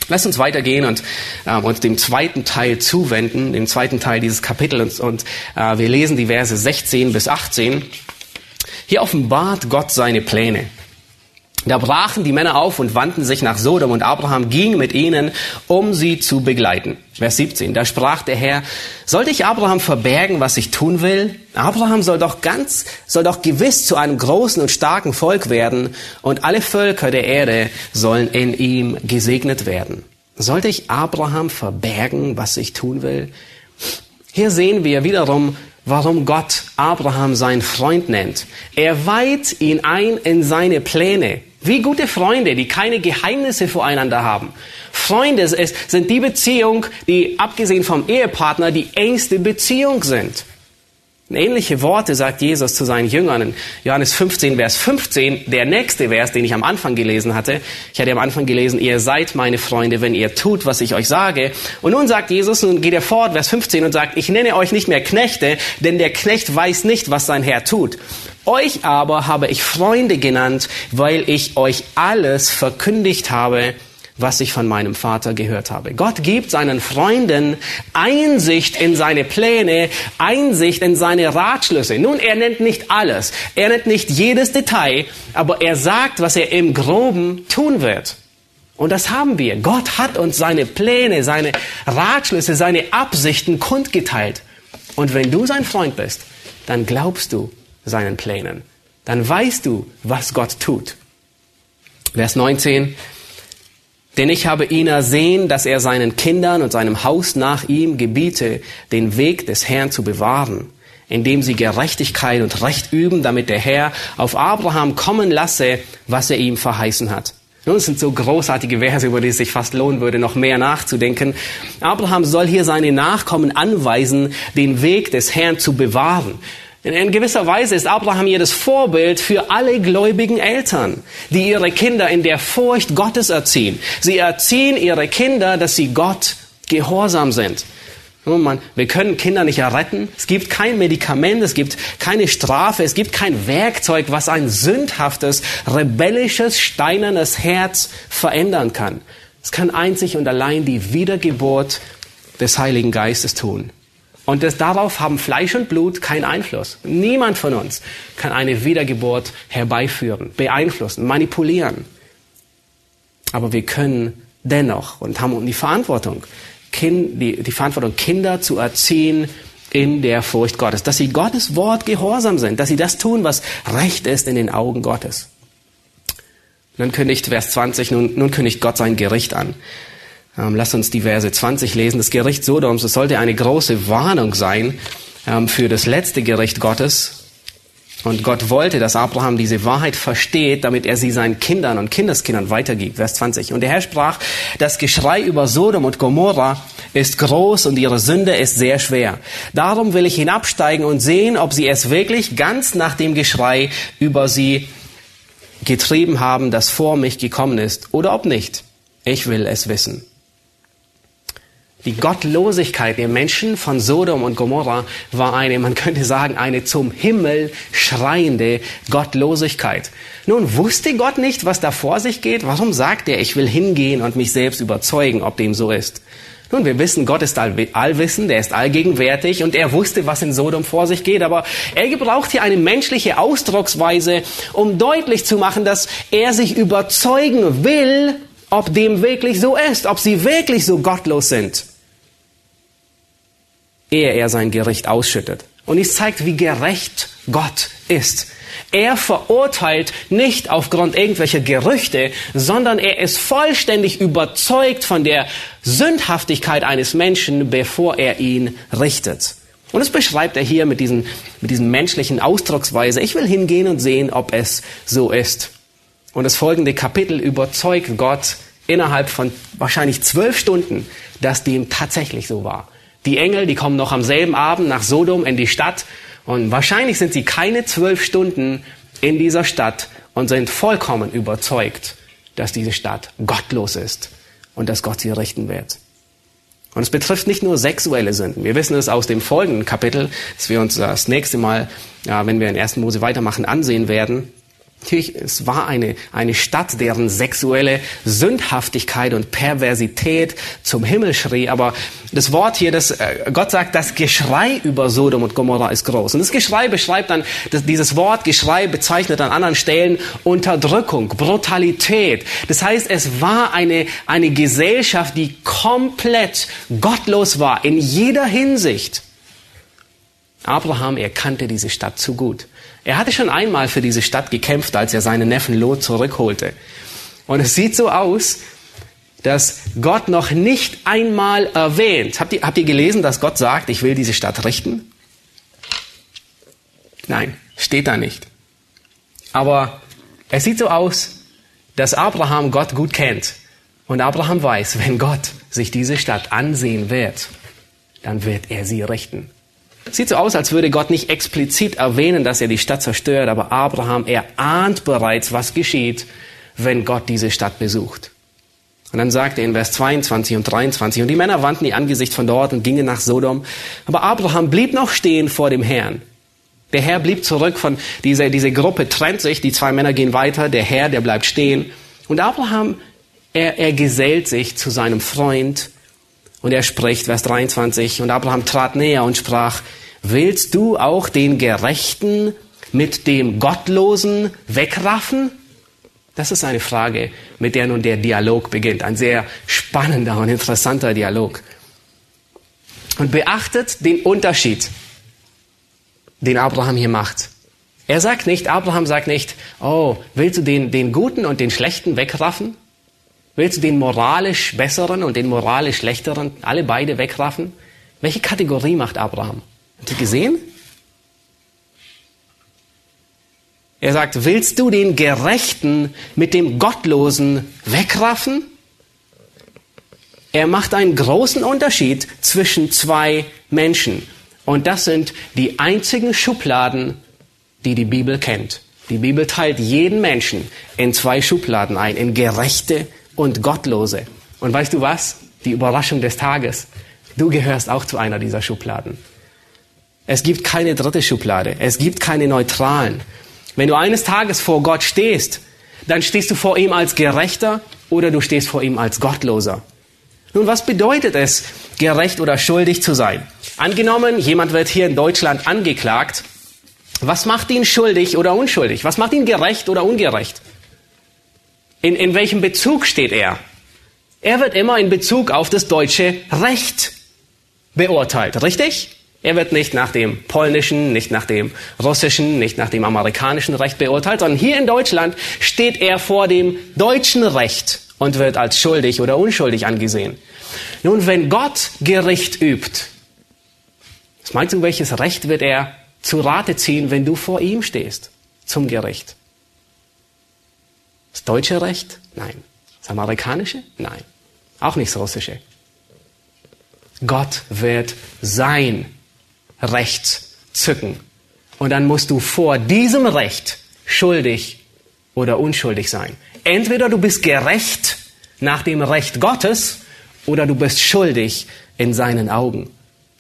Lass uns weitergehen und äh, uns dem zweiten Teil zuwenden, dem zweiten Teil dieses Kapitels. Und äh, wir lesen die Verse 16 bis 18. Hier offenbart Gott seine Pläne. Da brachen die Männer auf und wandten sich nach Sodom und Abraham ging mit ihnen, um sie zu begleiten. Vers 17. Da sprach der Herr, sollte ich Abraham verbergen, was ich tun will? Abraham soll doch ganz, soll doch gewiss zu einem großen und starken Volk werden und alle Völker der Erde sollen in ihm gesegnet werden. Sollte ich Abraham verbergen, was ich tun will? Hier sehen wir wiederum, warum Gott Abraham seinen Freund nennt. Er weiht ihn ein in seine Pläne. Wie gute Freunde, die keine Geheimnisse voreinander haben. Freunde sind die Beziehung, die abgesehen vom Ehepartner die engste Beziehung sind. Ähnliche Worte sagt Jesus zu seinen Jüngern in Johannes 15, Vers 15, der nächste Vers, den ich am Anfang gelesen hatte. Ich hatte am Anfang gelesen, ihr seid meine Freunde, wenn ihr tut, was ich euch sage. Und nun sagt Jesus, nun geht er fort, Vers 15 und sagt, ich nenne euch nicht mehr Knechte, denn der Knecht weiß nicht, was sein Herr tut. Euch aber habe ich Freunde genannt, weil ich euch alles verkündigt habe, was ich von meinem Vater gehört habe. Gott gibt seinen Freunden Einsicht in seine Pläne, Einsicht in seine Ratschlüsse. Nun, er nennt nicht alles, er nennt nicht jedes Detail, aber er sagt, was er im groben tun wird. Und das haben wir. Gott hat uns seine Pläne, seine Ratschlüsse, seine Absichten kundgeteilt. Und wenn du sein Freund bist, dann glaubst du seinen Plänen. Dann weißt du, was Gott tut. Vers 19. Denn ich habe ihn ersehen, dass er seinen Kindern und seinem Haus nach ihm gebiete, den Weg des Herrn zu bewahren, indem sie Gerechtigkeit und Recht üben, damit der Herr auf Abraham kommen lasse, was er ihm verheißen hat. Nun, es sind so großartige Verse, über die es sich fast lohnen würde, noch mehr nachzudenken. Abraham soll hier seine Nachkommen anweisen, den Weg des Herrn zu bewahren. In gewisser Weise ist Abraham hier das Vorbild für alle gläubigen Eltern, die ihre Kinder in der Furcht Gottes erziehen. Sie erziehen ihre Kinder, dass sie Gott gehorsam sind. Nun, man, wir können Kinder nicht erretten. Es gibt kein Medikament, es gibt keine Strafe, es gibt kein Werkzeug, was ein sündhaftes, rebellisches, steinernes Herz verändern kann. Es kann einzig und allein die Wiedergeburt des Heiligen Geistes tun. Und das, darauf haben Fleisch und Blut keinen Einfluss. Niemand von uns kann eine Wiedergeburt herbeiführen, beeinflussen, manipulieren. Aber wir können dennoch und haben die Verantwortung, kind, die, die Verantwortung, Kinder zu erziehen in der Furcht Gottes, dass sie Gottes Wort gehorsam sind, dass sie das tun, was recht ist in den Augen Gottes. Nun kündigt Vers 20, nun, nun kündigt Gott sein Gericht an. Ähm, lasst uns die Verse 20 lesen. Das Gericht Sodoms, es sollte eine große Warnung sein ähm, für das letzte Gericht Gottes. Und Gott wollte, dass Abraham diese Wahrheit versteht, damit er sie seinen Kindern und Kindeskindern weitergibt. Vers 20. Und der Herr sprach, das Geschrei über Sodom und Gomorra ist groß und ihre Sünde ist sehr schwer. Darum will ich hinabsteigen und sehen, ob sie es wirklich ganz nach dem Geschrei über sie getrieben haben, das vor mich gekommen ist, oder ob nicht. Ich will es wissen. Die Gottlosigkeit der Menschen von Sodom und Gomorra war eine, man könnte sagen, eine zum Himmel schreiende Gottlosigkeit. Nun wusste Gott nicht, was da vor sich geht. Warum sagt er, ich will hingehen und mich selbst überzeugen, ob dem so ist? Nun, wir wissen, Gott ist allwissend, er ist allgegenwärtig und er wusste, was in Sodom vor sich geht, aber er gebraucht hier eine menschliche Ausdrucksweise, um deutlich zu machen, dass er sich überzeugen will, ob dem wirklich so ist, ob sie wirklich so gottlos sind, ehe er sein Gericht ausschüttet. Und es zeigt, wie gerecht Gott ist. Er verurteilt nicht aufgrund irgendwelcher Gerüchte, sondern er ist vollständig überzeugt von der Sündhaftigkeit eines Menschen, bevor er ihn richtet. Und das beschreibt er hier mit diesen, mit diesen menschlichen Ausdrucksweise. Ich will hingehen und sehen, ob es so ist. Und das folgende Kapitel überzeugt Gott innerhalb von wahrscheinlich zwölf Stunden, dass dem tatsächlich so war. Die Engel, die kommen noch am selben Abend nach Sodom in die Stadt und wahrscheinlich sind sie keine zwölf Stunden in dieser Stadt und sind vollkommen überzeugt, dass diese Stadt gottlos ist und dass Gott sie richten wird. Und es betrifft nicht nur sexuelle Sünden. Wir wissen es aus dem folgenden Kapitel, das wir uns das nächste Mal, ja, wenn wir in 1. Mose weitermachen, ansehen werden. Natürlich, es war eine, eine Stadt, deren sexuelle Sündhaftigkeit und Perversität zum Himmel schrie. Aber das Wort hier, das, äh, Gott sagt, das Geschrei über Sodom und Gomorra ist groß. Und das Geschrei beschreibt dann, dieses Wort Geschrei bezeichnet an anderen Stellen Unterdrückung, Brutalität. Das heißt, es war eine, eine Gesellschaft, die komplett gottlos war, in jeder Hinsicht. Abraham erkannte diese Stadt zu gut. Er hatte schon einmal für diese Stadt gekämpft, als er seinen Neffen Lot zurückholte. Und es sieht so aus, dass Gott noch nicht einmal erwähnt. Habt ihr, habt ihr gelesen, dass Gott sagt, ich will diese Stadt richten? Nein, steht da nicht. Aber es sieht so aus, dass Abraham Gott gut kennt. Und Abraham weiß, wenn Gott sich diese Stadt ansehen wird, dann wird er sie richten. Sieht so aus, als würde Gott nicht explizit erwähnen, dass er die Stadt zerstört, aber Abraham, er ahnt bereits, was geschieht, wenn Gott diese Stadt besucht. Und dann sagt er in Vers 22 und 23, und die Männer wandten ihr Angesicht von dort und gingen nach Sodom. Aber Abraham blieb noch stehen vor dem Herrn. Der Herr blieb zurück von dieser, diese Gruppe trennt sich, die zwei Männer gehen weiter, der Herr, der bleibt stehen. Und Abraham, er, er gesellt sich zu seinem Freund und er spricht, Vers 23, und Abraham trat näher und sprach, willst du auch den Gerechten mit dem Gottlosen wegraffen? Das ist eine Frage, mit der nun der Dialog beginnt. Ein sehr spannender und interessanter Dialog. Und beachtet den Unterschied, den Abraham hier macht. Er sagt nicht, Abraham sagt nicht, oh, willst du den, den Guten und den Schlechten wegraffen? Willst du den moralisch Besseren und den moralisch Schlechteren alle beide wegraffen? Welche Kategorie macht Abraham? Habt ihr gesehen? Er sagt, willst du den Gerechten mit dem Gottlosen wegraffen? Er macht einen großen Unterschied zwischen zwei Menschen. Und das sind die einzigen Schubladen, die die Bibel kennt. Die Bibel teilt jeden Menschen in zwei Schubladen ein, in Gerechte und Gottlose. Und weißt du was? Die Überraschung des Tages. Du gehörst auch zu einer dieser Schubladen. Es gibt keine dritte Schublade. Es gibt keine neutralen. Wenn du eines Tages vor Gott stehst, dann stehst du vor ihm als Gerechter oder du stehst vor ihm als Gottloser. Nun, was bedeutet es, gerecht oder schuldig zu sein? Angenommen, jemand wird hier in Deutschland angeklagt. Was macht ihn schuldig oder unschuldig? Was macht ihn gerecht oder ungerecht? In, in welchem Bezug steht er? Er wird immer in Bezug auf das deutsche Recht beurteilt, richtig? Er wird nicht nach dem polnischen, nicht nach dem russischen, nicht nach dem amerikanischen Recht beurteilt, sondern hier in Deutschland steht er vor dem deutschen Recht und wird als schuldig oder unschuldig angesehen. Nun, wenn Gott Gericht übt, was meinst du, welches Recht wird er zu Rate ziehen, wenn du vor ihm stehst zum Gericht? Das deutsche Recht? Nein. Das amerikanische? Nein. Auch nicht das russische. Gott wird sein Recht zücken. Und dann musst du vor diesem Recht schuldig oder unschuldig sein. Entweder du bist gerecht nach dem Recht Gottes oder du bist schuldig in seinen Augen.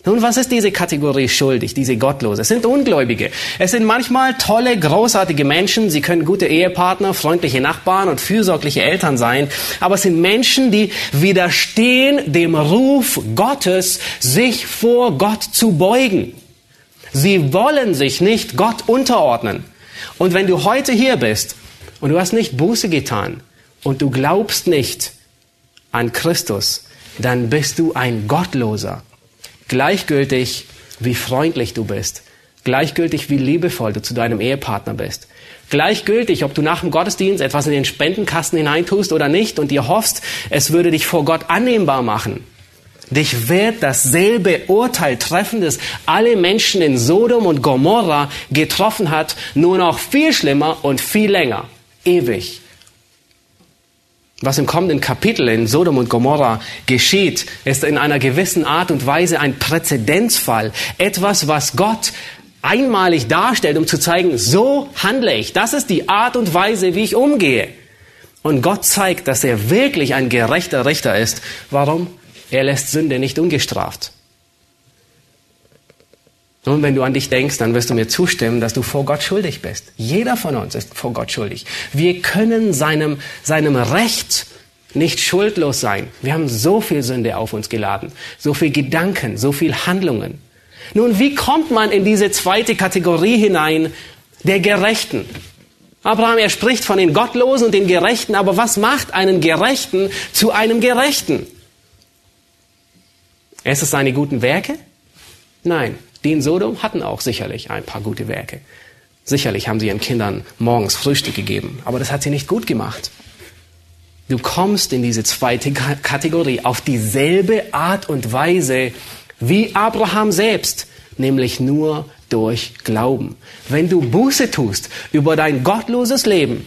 Nun, was ist diese Kategorie schuldig, diese Gottlose? Es sind Ungläubige. Es sind manchmal tolle, großartige Menschen. Sie können gute Ehepartner, freundliche Nachbarn und fürsorgliche Eltern sein. Aber es sind Menschen, die widerstehen dem Ruf Gottes, sich vor Gott zu beugen. Sie wollen sich nicht Gott unterordnen. Und wenn du heute hier bist und du hast nicht Buße getan und du glaubst nicht an Christus, dann bist du ein Gottloser. Gleichgültig, wie freundlich du bist. Gleichgültig, wie liebevoll du zu deinem Ehepartner bist. Gleichgültig, ob du nach dem Gottesdienst etwas in den Spendenkasten hineintust oder nicht und dir hoffst, es würde dich vor Gott annehmbar machen. Dich wird dasselbe Urteil treffen, das alle Menschen in Sodom und Gomorra getroffen hat, nur noch viel schlimmer und viel länger. Ewig. Was im kommenden Kapitel in Sodom und Gomorra geschieht, ist in einer gewissen Art und Weise ein Präzedenzfall. Etwas, was Gott einmalig darstellt, um zu zeigen, so handle ich. Das ist die Art und Weise, wie ich umgehe. Und Gott zeigt, dass er wirklich ein gerechter Richter ist. Warum? Er lässt Sünde nicht ungestraft. Nun, wenn du an dich denkst, dann wirst du mir zustimmen, dass du vor Gott schuldig bist. Jeder von uns ist vor Gott schuldig. Wir können seinem, seinem Recht nicht schuldlos sein. Wir haben so viel Sünde auf uns geladen, so viel Gedanken, so viel Handlungen. Nun, wie kommt man in diese zweite Kategorie hinein der Gerechten? Abraham, er spricht von den Gottlosen und den Gerechten, aber was macht einen Gerechten zu einem Gerechten? Ist es seine guten Werke? Nein. Die in Sodom hatten auch sicherlich ein paar gute Werke. Sicherlich haben sie ihren Kindern morgens Frühstück gegeben, aber das hat sie nicht gut gemacht. Du kommst in diese zweite Kategorie auf dieselbe Art und Weise wie Abraham selbst, nämlich nur durch Glauben. Wenn du Buße tust über dein gottloses Leben,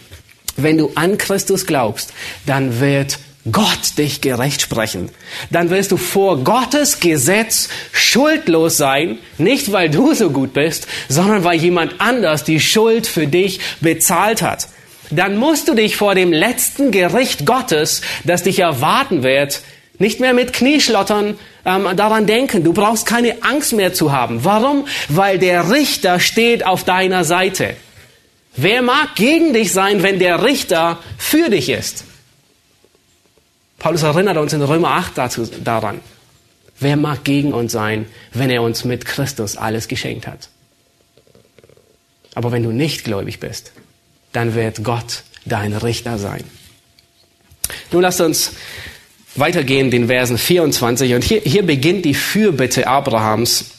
wenn du an Christus glaubst, dann wird Gott dich gerecht sprechen, dann wirst du vor Gottes Gesetz schuldlos sein, nicht weil du so gut bist, sondern weil jemand anders die Schuld für dich bezahlt hat. Dann musst du dich vor dem letzten Gericht Gottes, das dich erwarten wird, nicht mehr mit Knieschlottern ähm, daran denken. Du brauchst keine Angst mehr zu haben. Warum? Weil der Richter steht auf deiner Seite. Wer mag gegen dich sein, wenn der Richter für dich ist? Paulus erinnert uns in Römer 8 dazu, daran. Wer mag gegen uns sein, wenn er uns mit Christus alles geschenkt hat? Aber wenn du nicht gläubig bist, dann wird Gott dein Richter sein. Nun lasst uns weitergehen, den Versen 24. Und hier, hier beginnt die Fürbitte Abrahams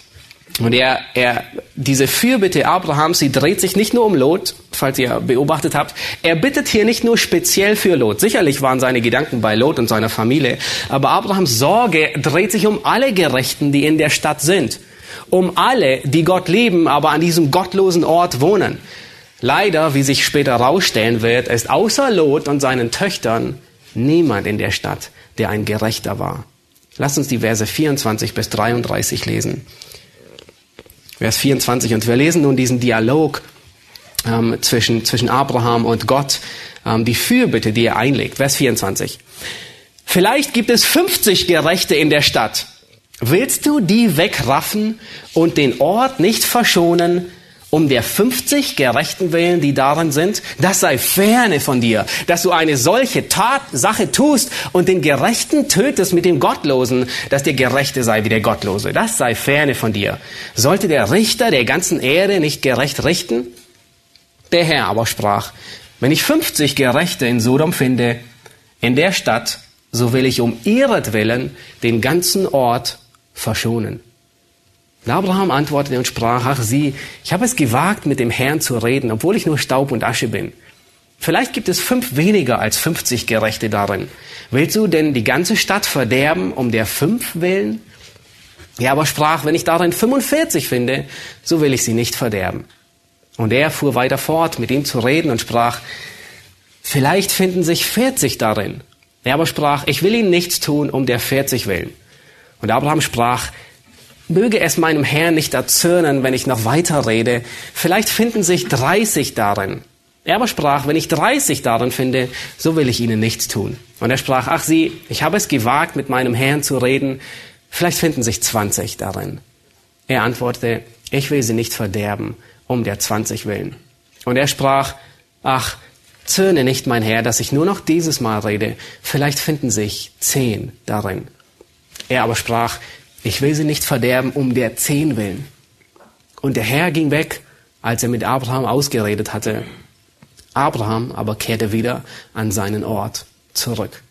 und er, er, diese Fürbitte Abrahams, sie dreht sich nicht nur um Lot, falls ihr beobachtet habt. Er bittet hier nicht nur speziell für Lot. Sicherlich waren seine Gedanken bei Lot und seiner Familie. Aber Abrahams Sorge dreht sich um alle Gerechten, die in der Stadt sind. Um alle, die Gott lieben, aber an diesem gottlosen Ort wohnen. Leider, wie sich später herausstellen wird, ist außer Lot und seinen Töchtern niemand in der Stadt, der ein Gerechter war. Lasst uns die Verse 24 bis 33 lesen. Vers 24. Und wir lesen nun diesen Dialog ähm, zwischen, zwischen Abraham und Gott, ähm, die Fürbitte, die er einlegt. Vers 24. Vielleicht gibt es 50 Gerechte in der Stadt. Willst du die wegraffen und den Ort nicht verschonen, um der 50 Gerechten willen, die darin sind? Das sei ferne von dir, dass du eine solche Tatsache tust und den Gerechten tötest mit dem Gottlosen, dass der Gerechte sei wie der Gottlose. Das sei ferne von dir. Sollte der Richter der ganzen Erde nicht gerecht richten? Der Herr aber sprach, wenn ich 50 Gerechte in Sodom finde, in der Stadt, so will ich um ihretwillen den ganzen Ort verschonen. Und Abraham antwortete und sprach, ach sieh, ich habe es gewagt, mit dem Herrn zu reden, obwohl ich nur Staub und Asche bin. Vielleicht gibt es fünf weniger als 50 Gerechte darin. Willst du denn die ganze Stadt verderben um der fünf willen? Er aber sprach, wenn ich darin 45 finde, so will ich sie nicht verderben. Und er fuhr weiter fort, mit ihm zu reden und sprach, vielleicht finden sich 40 darin. Er aber sprach, ich will ihnen nichts tun um der 40 willen. Und Abraham sprach, Möge es meinem Herrn nicht erzürnen, wenn ich noch weiter rede. Vielleicht finden sich 30 darin. Er aber sprach, wenn ich 30 darin finde, so will ich ihnen nichts tun. Und er sprach, ach sie, ich habe es gewagt, mit meinem Herrn zu reden. Vielleicht finden sich 20 darin. Er antwortete, ich will sie nicht verderben, um der 20 willen. Und er sprach, ach, zürne nicht, mein Herr, dass ich nur noch dieses Mal rede, vielleicht finden sich zehn darin. Er aber sprach, ich will sie nicht verderben, um der zehn willen. Und der Herr ging weg, als er mit Abraham ausgeredet hatte. Abraham aber kehrte wieder an seinen Ort zurück.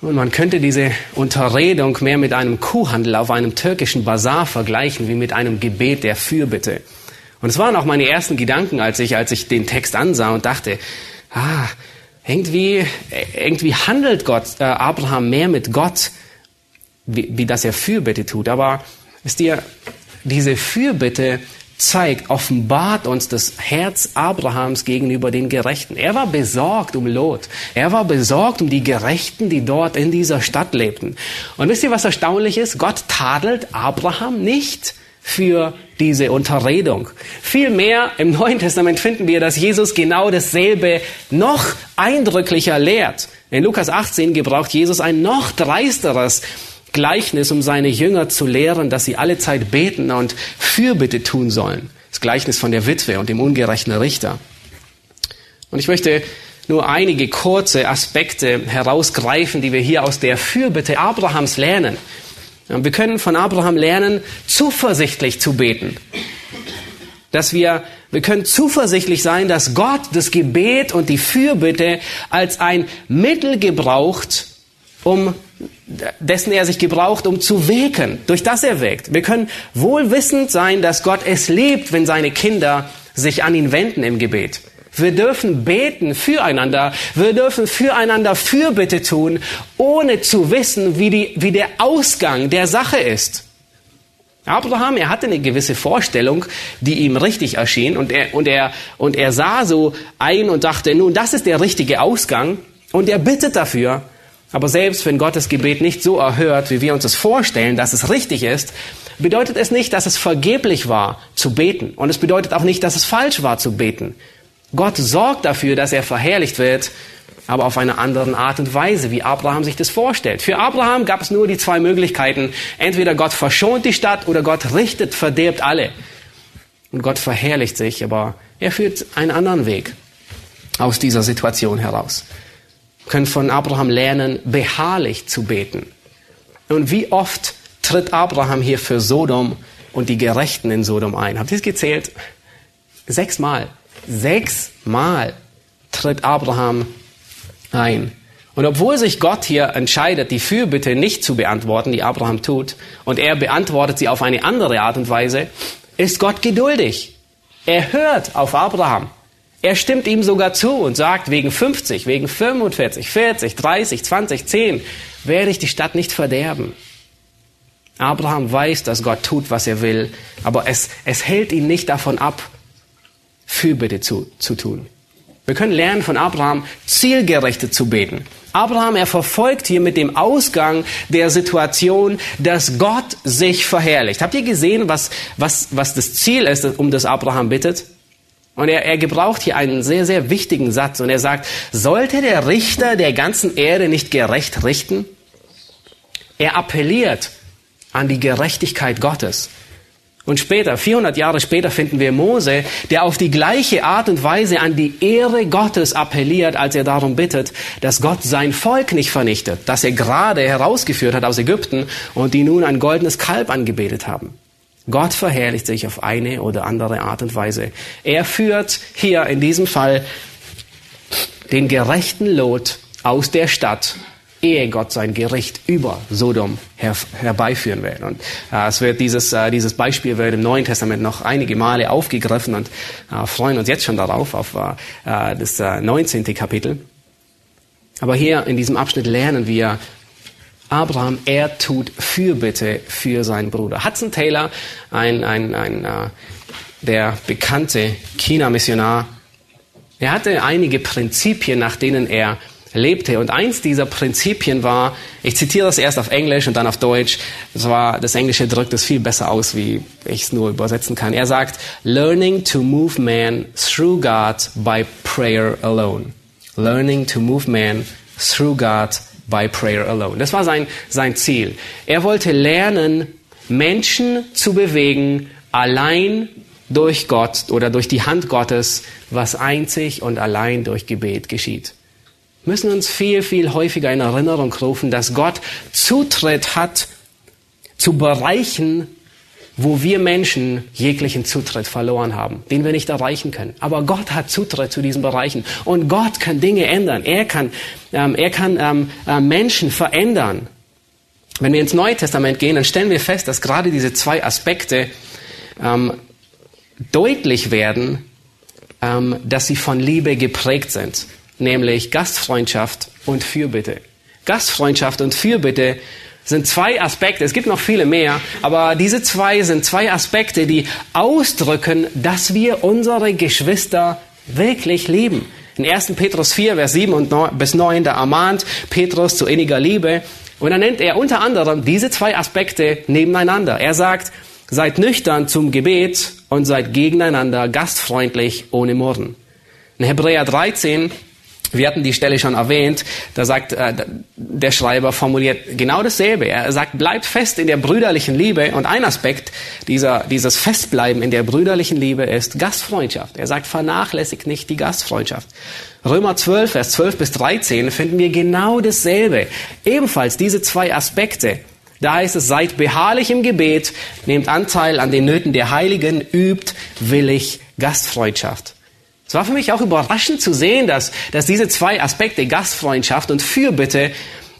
Und man könnte diese Unterredung mehr mit einem Kuhhandel auf einem türkischen Bazar vergleichen, wie mit einem Gebet der Fürbitte. Und es waren auch meine ersten Gedanken, als ich, als ich den Text ansah und dachte, ah, irgendwie, irgendwie handelt Gott, äh, Abraham mehr mit Gott, wie, wie das er Fürbitte tut. Aber wisst ihr, diese Fürbitte zeigt, offenbart uns das Herz Abrahams gegenüber den Gerechten. Er war besorgt um Lot. Er war besorgt um die Gerechten, die dort in dieser Stadt lebten. Und wisst ihr, was erstaunlich ist? Gott tadelt Abraham nicht für diese Unterredung. Vielmehr im Neuen Testament finden wir, dass Jesus genau dasselbe noch eindrücklicher lehrt. In Lukas 18 gebraucht Jesus ein noch dreisteres Gleichnis, um seine Jünger zu lehren, dass sie alle Zeit beten und Fürbitte tun sollen. Das Gleichnis von der Witwe und dem ungerechten Richter. Und ich möchte nur einige kurze Aspekte herausgreifen, die wir hier aus der Fürbitte Abrahams lernen. Wir können von Abraham lernen, zuversichtlich zu beten. Dass wir, wir können zuversichtlich sein, dass Gott das Gebet und die Fürbitte als ein Mittel gebraucht, um dessen er sich gebraucht, um zu wirken, durch das er wirkt. Wir können wohlwissend sein, dass Gott es liebt, wenn seine Kinder sich an ihn wenden im Gebet. Wir dürfen beten füreinander. Wir dürfen füreinander Fürbitte tun, ohne zu wissen, wie, die, wie der Ausgang der Sache ist. Abraham, er hatte eine gewisse Vorstellung, die ihm richtig erschien und er, und er, und er sah so ein und dachte, nun, das ist der richtige Ausgang und er bittet dafür. Aber selbst wenn Gottes Gebet nicht so erhört, wie wir uns es vorstellen, dass es richtig ist, bedeutet es nicht, dass es vergeblich war zu beten. Und es bedeutet auch nicht, dass es falsch war zu beten. Gott sorgt dafür, dass er verherrlicht wird, aber auf eine andere Art und Weise, wie Abraham sich das vorstellt. Für Abraham gab es nur die zwei Möglichkeiten. Entweder Gott verschont die Stadt oder Gott richtet, verderbt alle. Und Gott verherrlicht sich, aber er führt einen anderen Weg aus dieser Situation heraus können von Abraham lernen, beharrlich zu beten. Und wie oft tritt Abraham hier für Sodom und die Gerechten in Sodom ein? Habt ihr es gezählt? Sechsmal. Sechsmal tritt Abraham ein. Und obwohl sich Gott hier entscheidet, die Fürbitte nicht zu beantworten, die Abraham tut, und er beantwortet sie auf eine andere Art und Weise, ist Gott geduldig. Er hört auf Abraham. Er stimmt ihm sogar zu und sagt, wegen 50, wegen 45, 40, 30, 20, 10 werde ich die Stadt nicht verderben. Abraham weiß, dass Gott tut, was er will, aber es, es hält ihn nicht davon ab, Fürbitte zu, zu tun. Wir können lernen von Abraham, zielgerichtet zu beten. Abraham, er verfolgt hier mit dem Ausgang der Situation, dass Gott sich verherrlicht. Habt ihr gesehen, was, was, was das Ziel ist, um das Abraham bittet? Und er, er gebraucht hier einen sehr, sehr wichtigen Satz. Und er sagt, sollte der Richter der ganzen Erde nicht gerecht richten? Er appelliert an die Gerechtigkeit Gottes. Und später, 400 Jahre später, finden wir Mose, der auf die gleiche Art und Weise an die Ehre Gottes appelliert, als er darum bittet, dass Gott sein Volk nicht vernichtet, das er gerade herausgeführt hat aus Ägypten und die nun ein goldenes Kalb angebetet haben. Gott verherrlicht sich auf eine oder andere Art und Weise. Er führt hier in diesem Fall den gerechten Lot aus der Stadt, ehe Gott sein Gericht über Sodom her herbeiführen wird. Und äh, es wird dieses, äh, dieses Beispiel wird im Neuen Testament noch einige Male aufgegriffen und äh, freuen uns jetzt schon darauf, auf äh, das äh, 19. Kapitel. Aber hier in diesem Abschnitt lernen wir, Abraham, er tut Fürbitte für seinen Bruder. Hudson Taylor, ein, ein, ein äh, der bekannte China-Missionar, er hatte einige Prinzipien, nach denen er lebte. Und eins dieser Prinzipien war, ich zitiere das erst auf Englisch und dann auf Deutsch, das war, das Englische drückt es viel besser aus, wie ich es nur übersetzen kann. Er sagt, learning to move man through God by prayer alone. Learning to move man through God by prayer alone. Das war sein, sein Ziel. Er wollte lernen, Menschen zu bewegen, allein durch Gott oder durch die Hand Gottes, was einzig und allein durch Gebet geschieht. Wir müssen uns viel, viel häufiger in Erinnerung rufen, dass Gott Zutritt hat zu Bereichen, wo wir Menschen jeglichen Zutritt verloren haben, den wir nicht erreichen können. Aber Gott hat Zutritt zu diesen Bereichen und Gott kann Dinge ändern. Er kann, ähm, er kann ähm, äh, Menschen verändern. Wenn wir ins Neue Testament gehen, dann stellen wir fest, dass gerade diese zwei Aspekte ähm, deutlich werden, ähm, dass sie von Liebe geprägt sind, nämlich Gastfreundschaft und Fürbitte. Gastfreundschaft und Fürbitte sind zwei Aspekte, es gibt noch viele mehr, aber diese zwei sind zwei Aspekte, die ausdrücken, dass wir unsere Geschwister wirklich lieben. In 1. Petrus 4, Vers 7 und 9, bis 9, da ermahnt Petrus zu inniger Liebe. Und dann nennt er unter anderem diese zwei Aspekte nebeneinander. Er sagt, seid nüchtern zum Gebet und seid gegeneinander gastfreundlich ohne Murren. In Hebräer 13 wir hatten die Stelle schon erwähnt, da sagt äh, der Schreiber formuliert genau dasselbe. Er sagt, bleibt fest in der brüderlichen Liebe und ein Aspekt dieser, dieses Festbleiben in der brüderlichen Liebe ist Gastfreundschaft. Er sagt, vernachlässigt nicht die Gastfreundschaft. Römer 12, Vers 12 bis 13 finden wir genau dasselbe. Ebenfalls diese zwei Aspekte. Da heißt es, seid beharrlich im Gebet, nehmt Anteil an den Nöten der Heiligen, übt willig Gastfreundschaft. Es war für mich auch überraschend zu sehen, dass, dass diese zwei Aspekte, Gastfreundschaft und Fürbitte,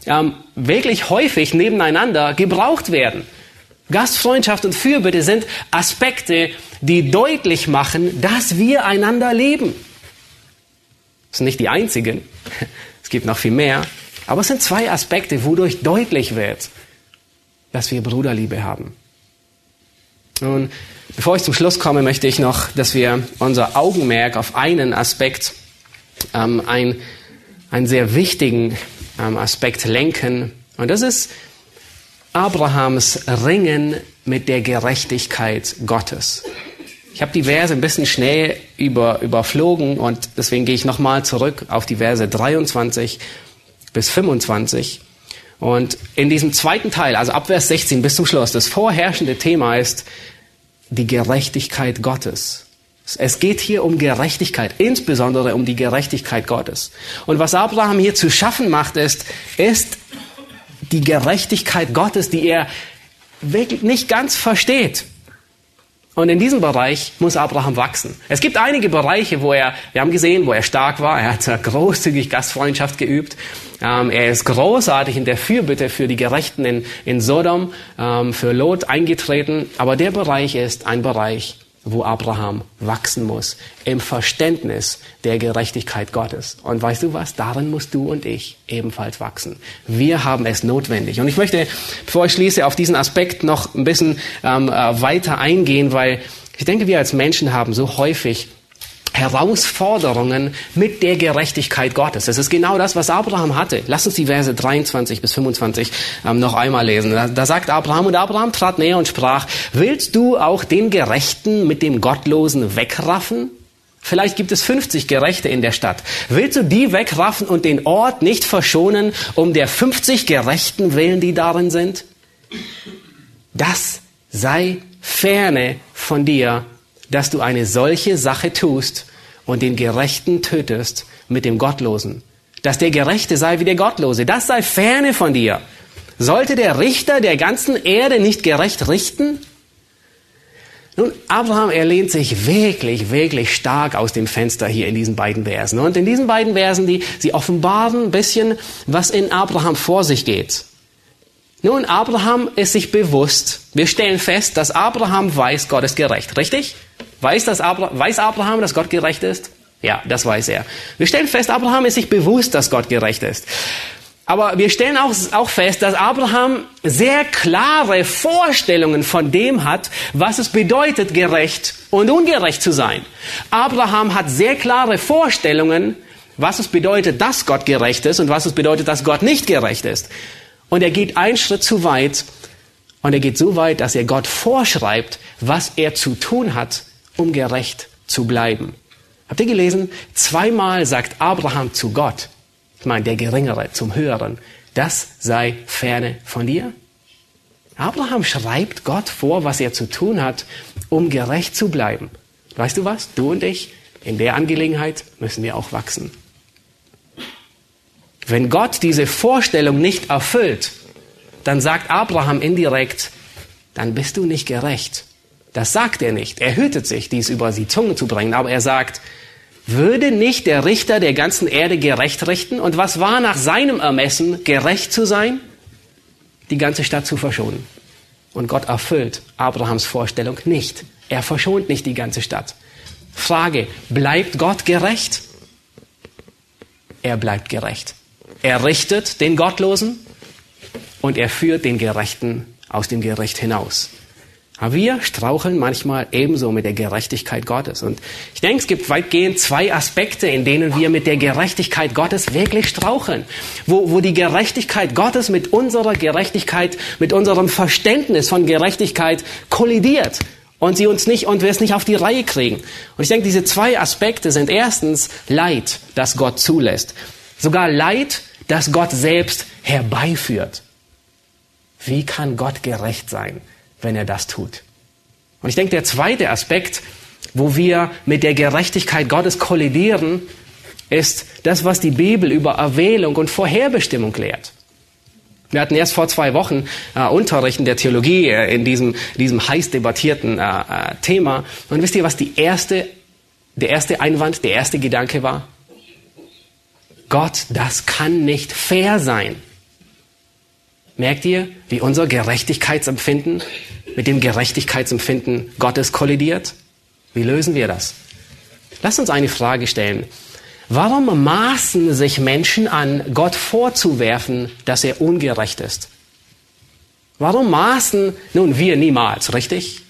ähm, wirklich häufig nebeneinander gebraucht werden. Gastfreundschaft und Fürbitte sind Aspekte, die deutlich machen, dass wir einander lieben. Das sind nicht die einzigen. Es gibt noch viel mehr. Aber es sind zwei Aspekte, wodurch deutlich wird, dass wir Bruderliebe haben. Nun, bevor ich zum Schluss komme, möchte ich noch, dass wir unser Augenmerk auf einen Aspekt, ähm, ein, einen sehr wichtigen ähm, Aspekt lenken. Und das ist Abrahams Ringen mit der Gerechtigkeit Gottes. Ich habe die Verse ein bisschen schnell über, überflogen und deswegen gehe ich nochmal zurück auf die Verse 23 bis 25. Und in diesem zweiten Teil, also ab Vers 16 bis zum Schluss, das vorherrschende Thema ist die Gerechtigkeit Gottes. Es geht hier um Gerechtigkeit, insbesondere um die Gerechtigkeit Gottes. Und was Abraham hier zu schaffen macht, ist, ist die Gerechtigkeit Gottes, die er wirklich nicht ganz versteht. Und in diesem Bereich muss Abraham wachsen. Es gibt einige Bereiche, wo er, wir haben gesehen, wo er stark war. Er hat großzügig Gastfreundschaft geübt. Ähm, er ist großartig in der Fürbitte für die Gerechten in, in Sodom, ähm, für Lot eingetreten. Aber der Bereich ist ein Bereich, wo Abraham wachsen muss im Verständnis der Gerechtigkeit Gottes. Und weißt du was? Darin musst du und ich ebenfalls wachsen. Wir haben es notwendig. Und ich möchte, bevor ich schließe, auf diesen Aspekt noch ein bisschen ähm, äh, weiter eingehen, weil ich denke, wir als Menschen haben so häufig Herausforderungen mit der Gerechtigkeit Gottes. Das ist genau das, was Abraham hatte. Lass uns die Verse 23 bis 25 ähm, noch einmal lesen. Da, da sagt Abraham, und Abraham trat näher und sprach, willst du auch den Gerechten mit dem Gottlosen wegraffen? Vielleicht gibt es 50 Gerechte in der Stadt. Willst du die wegraffen und den Ort nicht verschonen, um der 50 Gerechten willen, die darin sind? Das sei ferne von dir, dass du eine solche Sache tust und den Gerechten tötest mit dem Gottlosen. Dass der Gerechte sei wie der Gottlose, das sei ferne von dir. Sollte der Richter der ganzen Erde nicht gerecht richten? Nun, Abraham, er lehnt sich wirklich, wirklich stark aus dem Fenster hier in diesen beiden Versen. Und in diesen beiden Versen, die, sie offenbaren ein bisschen, was in Abraham vor sich geht. Nun, Abraham ist sich bewusst. Wir stellen fest, dass Abraham weiß, Gott ist gerecht. Richtig? Weiß, dass Abra weiß Abraham, dass Gott gerecht ist? Ja, das weiß er. Wir stellen fest, Abraham ist sich bewusst, dass Gott gerecht ist. Aber wir stellen auch, auch fest, dass Abraham sehr klare Vorstellungen von dem hat, was es bedeutet, gerecht und ungerecht zu sein. Abraham hat sehr klare Vorstellungen, was es bedeutet, dass Gott gerecht ist und was es bedeutet, dass Gott nicht gerecht ist. Und er geht einen Schritt zu weit und er geht so weit, dass er Gott vorschreibt, was er zu tun hat, um gerecht zu bleiben. Habt ihr gelesen? Zweimal sagt Abraham zu Gott, ich meine der Geringere zum Höheren, das sei ferne von dir. Abraham schreibt Gott vor, was er zu tun hat, um gerecht zu bleiben. Weißt du was? Du und ich, in der Angelegenheit müssen wir auch wachsen. Wenn Gott diese Vorstellung nicht erfüllt, dann sagt Abraham indirekt, dann bist du nicht gerecht. Das sagt er nicht. Er hütet sich, dies über die Zunge zu bringen, aber er sagt, würde nicht der Richter der ganzen Erde gerecht richten? Und was war nach seinem Ermessen gerecht zu sein? Die ganze Stadt zu verschonen. Und Gott erfüllt Abrahams Vorstellung nicht. Er verschont nicht die ganze Stadt. Frage, bleibt Gott gerecht? Er bleibt gerecht. Er richtet den Gottlosen und er führt den Gerechten aus dem Gericht hinaus. Aber wir straucheln manchmal ebenso mit der Gerechtigkeit Gottes. Und ich denke, es gibt weitgehend zwei Aspekte, in denen wir mit der Gerechtigkeit Gottes wirklich straucheln. Wo, wo die Gerechtigkeit Gottes mit unserer Gerechtigkeit, mit unserem Verständnis von Gerechtigkeit kollidiert. Und sie uns nicht, und wir es nicht auf die Reihe kriegen. Und ich denke, diese zwei Aspekte sind erstens Leid, das Gott zulässt. Sogar Leid, das Gott selbst herbeiführt. Wie kann Gott gerecht sein? wenn er das tut. Und ich denke, der zweite Aspekt, wo wir mit der Gerechtigkeit Gottes kollidieren, ist das, was die Bibel über Erwählung und Vorherbestimmung lehrt. Wir hatten erst vor zwei Wochen äh, Unterricht in der Theologie äh, in diesem, diesem heiß debattierten äh, äh, Thema. Und wisst ihr, was die erste, der erste Einwand, der erste Gedanke war? Gott, das kann nicht fair sein. Merkt ihr, wie unser Gerechtigkeitsempfinden mit dem Gerechtigkeitsempfinden Gottes kollidiert? Wie lösen wir das? Lass uns eine Frage stellen. Warum maßen sich Menschen an, Gott vorzuwerfen, dass er ungerecht ist? Warum maßen, nun wir niemals, richtig?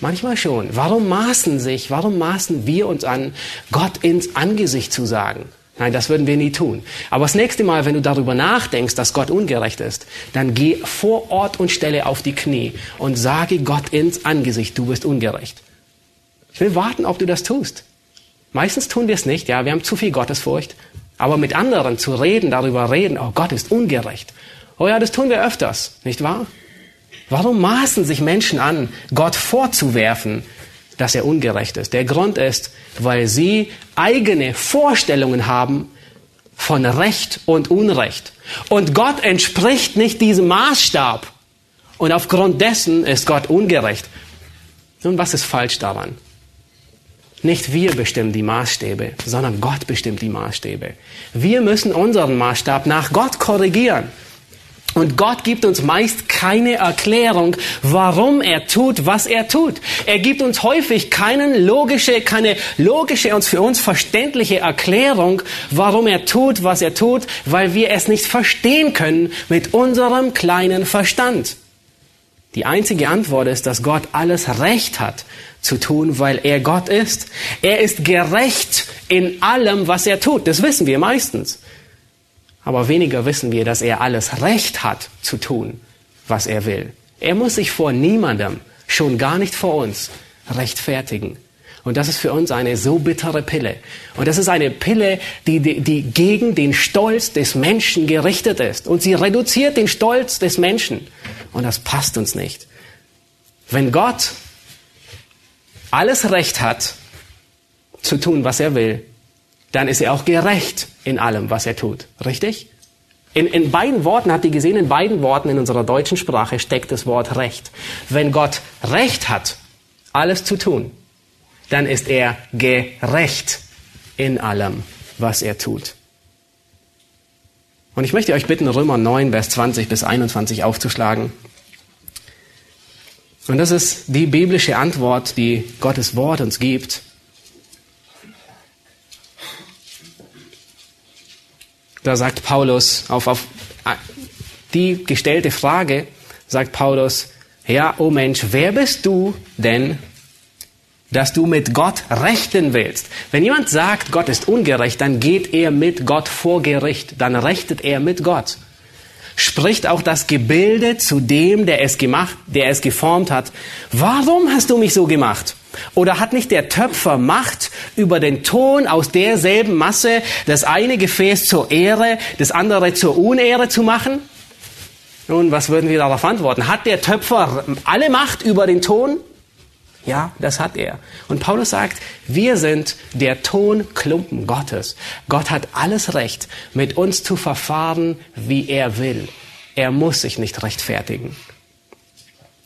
Manchmal schon. Warum maßen sich, warum maßen wir uns an, Gott ins Angesicht zu sagen? Nein, das würden wir nie tun. Aber das nächste Mal, wenn du darüber nachdenkst, dass Gott ungerecht ist, dann geh vor Ort und stelle auf die Knie und sage Gott ins Angesicht, du bist ungerecht. Ich will warten, ob du das tust. Meistens tun wir es nicht, ja, wir haben zu viel Gottesfurcht. Aber mit anderen zu reden, darüber reden, oh Gott ist ungerecht. Oh ja, das tun wir öfters, nicht wahr? Warum maßen sich Menschen an, Gott vorzuwerfen, dass er ungerecht ist. Der Grund ist, weil sie eigene Vorstellungen haben von Recht und Unrecht. Und Gott entspricht nicht diesem Maßstab. Und aufgrund dessen ist Gott ungerecht. Nun, was ist falsch daran? Nicht wir bestimmen die Maßstäbe, sondern Gott bestimmt die Maßstäbe. Wir müssen unseren Maßstab nach Gott korrigieren. Und Gott gibt uns meist keine Erklärung, warum er tut, was er tut. Er gibt uns häufig keine logische, keine logische und für uns verständliche Erklärung, warum er tut, was er tut, weil wir es nicht verstehen können mit unserem kleinen Verstand. Die einzige Antwort ist, dass Gott alles Recht hat zu tun, weil er Gott ist. Er ist gerecht in allem, was er tut. Das wissen wir meistens. Aber weniger wissen wir, dass er alles Recht hat zu tun, was er will. Er muss sich vor niemandem, schon gar nicht vor uns, rechtfertigen. Und das ist für uns eine so bittere Pille. Und das ist eine Pille, die, die, die gegen den Stolz des Menschen gerichtet ist. Und sie reduziert den Stolz des Menschen. Und das passt uns nicht. Wenn Gott alles Recht hat, zu tun, was er will, dann ist er auch gerecht in allem, was er tut. Richtig? In, in beiden Worten, habt ihr gesehen, in beiden Worten in unserer deutschen Sprache steckt das Wort Recht. Wenn Gott Recht hat, alles zu tun, dann ist er gerecht in allem, was er tut. Und ich möchte euch bitten, Römer 9, Vers 20 bis 21 aufzuschlagen. Und das ist die biblische Antwort, die Gottes Wort uns gibt Da sagt Paulus auf, auf die gestellte Frage, sagt Paulus, ja, oh Mensch, wer bist du denn, dass du mit Gott rechten willst? Wenn jemand sagt, Gott ist ungerecht, dann geht er mit Gott vor Gericht, dann rechtet er mit Gott. Spricht auch das Gebilde zu dem, der es gemacht, der es geformt hat. Warum hast du mich so gemacht? Oder hat nicht der Töpfer Macht über den Ton aus derselben Masse, das eine Gefäß zur Ehre, das andere zur Unehre zu machen? Nun, was würden wir darauf antworten? Hat der Töpfer alle Macht über den Ton? Ja, das hat er. Und Paulus sagt, wir sind der Tonklumpen Gottes. Gott hat alles Recht, mit uns zu verfahren, wie er will. Er muss sich nicht rechtfertigen.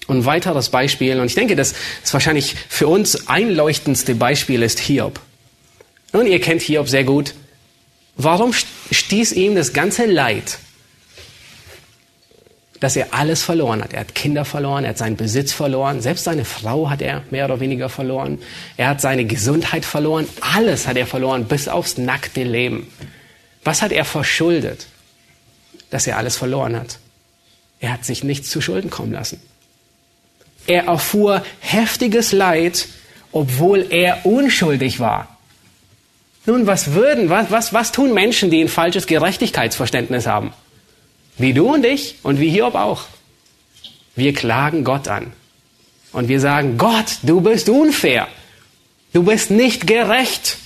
Und ein weiteres Beispiel, und ich denke, das ist wahrscheinlich für uns einleuchtendste Beispiel ist Hiob. Nun, ihr kennt Hiob sehr gut. Warum stieß ihm das ganze Leid, dass er alles verloren hat? Er hat Kinder verloren, er hat seinen Besitz verloren, selbst seine Frau hat er mehr oder weniger verloren. Er hat seine Gesundheit verloren, alles hat er verloren, bis aufs nackte Leben. Was hat er verschuldet, dass er alles verloren hat? Er hat sich nichts zu Schulden kommen lassen. Er erfuhr heftiges Leid, obwohl er unschuldig war. Nun, was würden, was, was, was tun Menschen, die ein falsches Gerechtigkeitsverständnis haben? Wie du und ich und wie Hiob auch. Wir klagen Gott an. Und wir sagen, Gott, du bist unfair. Du bist nicht gerecht.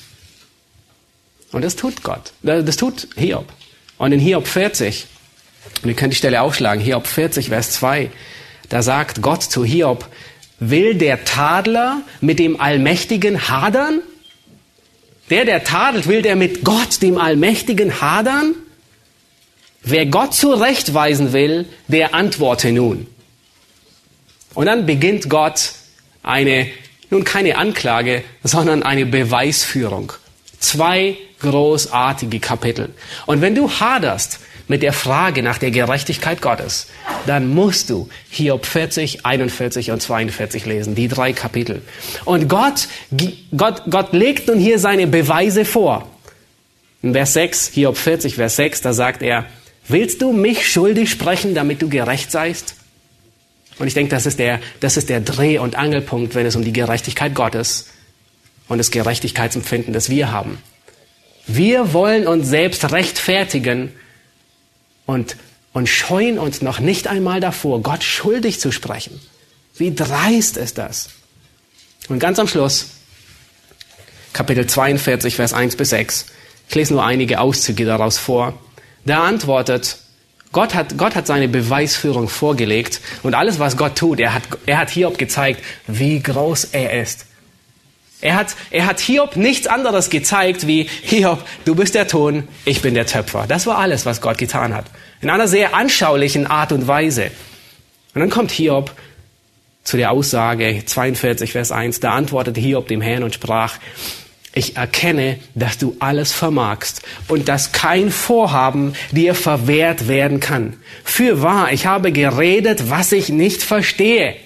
Und das tut Gott. Das tut Hiob. Und in Hiob 40, und ihr könnt die Stelle aufschlagen, Hiob 40, Vers 2, da sagt Gott zu Hiob, will der Tadler mit dem Allmächtigen hadern? Der, der tadelt, will der mit Gott, dem Allmächtigen, hadern? Wer Gott zurechtweisen will, der antworte nun. Und dann beginnt Gott eine, nun keine Anklage, sondern eine Beweisführung. Zwei großartige Kapitel. Und wenn du haderst mit der Frage nach der Gerechtigkeit Gottes, dann musst du Hiob 40, 41 und 42 lesen, die drei Kapitel. Und Gott, Gott, Gott legt nun hier seine Beweise vor. In Vers 6, Hiob 40, Vers 6, da sagt er, willst du mich schuldig sprechen, damit du gerecht seist? Und ich denke, das ist der, das ist der Dreh- und Angelpunkt, wenn es um die Gerechtigkeit Gottes und das Gerechtigkeitsempfinden, das wir haben. Wir wollen uns selbst rechtfertigen und, und scheuen uns noch nicht einmal davor, Gott schuldig zu sprechen. Wie dreist ist das? Und ganz am Schluss, Kapitel 42, Vers 1 bis 6, ich lese nur einige Auszüge daraus vor. Da antwortet, Gott hat, Gott hat seine Beweisführung vorgelegt und alles, was Gott tut, er hat, er hat Hiob gezeigt, wie groß er ist. Er hat, er hat Hiob nichts anderes gezeigt wie, Hiob, du bist der Ton, ich bin der Töpfer. Das war alles, was Gott getan hat. In einer sehr anschaulichen Art und Weise. Und dann kommt Hiob zu der Aussage 42, Vers 1. Da antwortete Hiob dem Herrn und sprach, ich erkenne, dass du alles vermagst und dass kein Vorhaben dir verwehrt werden kann. Für wahr, ich habe geredet, was ich nicht verstehe.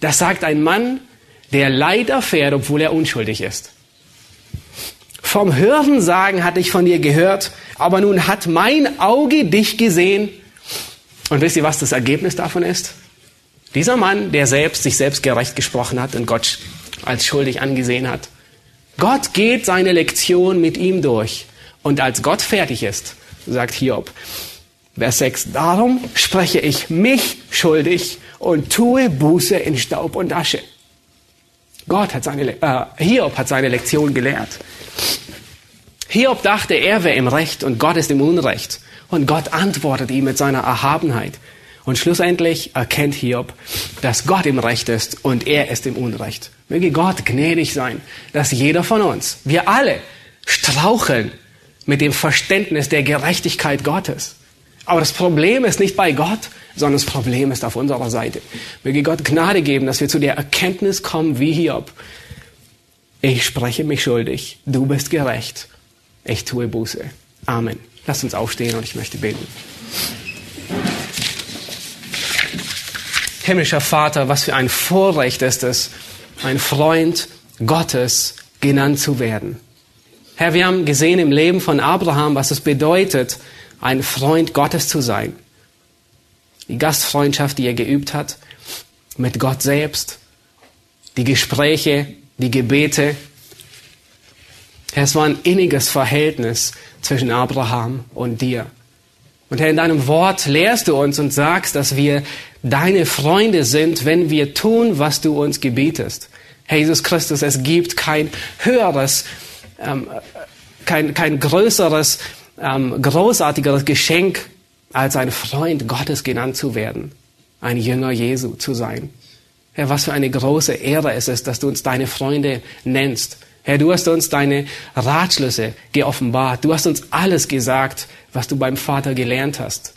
Das sagt ein Mann, der Leid erfährt, obwohl er unschuldig ist. Vom Hörensagen hatte ich von dir gehört, aber nun hat mein Auge dich gesehen. Und wisst ihr, was das Ergebnis davon ist? Dieser Mann, der selbst sich selbst gerecht gesprochen hat und Gott als schuldig angesehen hat. Gott geht seine Lektion mit ihm durch. Und als Gott fertig ist, sagt Hiob, Vers 6, darum spreche ich mich schuldig und tue Buße in Staub und Asche. Gott hat seine, äh, Hiob hat seine Lektion gelehrt. Hiob dachte, er wäre im Recht und Gott ist im Unrecht. Und Gott antwortet ihm mit seiner Erhabenheit. Und schlussendlich erkennt Hiob, dass Gott im Recht ist und er ist im Unrecht. Möge Gott gnädig sein, dass jeder von uns, wir alle, straucheln mit dem Verständnis der Gerechtigkeit Gottes. Aber das Problem ist nicht bei Gott, sondern das Problem ist auf unserer Seite. Möge Gott Gnade geben, dass wir zu der Erkenntnis kommen wie Hiob. Ich spreche mich schuldig, du bist gerecht, ich tue Buße. Amen. Lass uns aufstehen und ich möchte beten. Himmlischer Vater, was für ein Vorrecht ist es, ein Freund Gottes genannt zu werden. Herr, wir haben gesehen im Leben von Abraham, was es bedeutet, ein Freund Gottes zu sein die Gastfreundschaft, die er geübt hat, mit Gott selbst, die Gespräche, die Gebete. Es war ein inniges Verhältnis zwischen Abraham und dir. Und Herr, in deinem Wort lehrst du uns und sagst, dass wir deine Freunde sind, wenn wir tun, was du uns gebietest. Herr Jesus Christus, es gibt kein höheres, ähm, kein, kein größeres, ähm, großartigeres Geschenk als ein Freund Gottes genannt zu werden, ein Jünger Jesu zu sein. Herr, was für eine große Ehre es ist, dass du uns deine Freunde nennst. Herr, du hast uns deine Ratschlüsse geoffenbart. Du hast uns alles gesagt, was du beim Vater gelernt hast.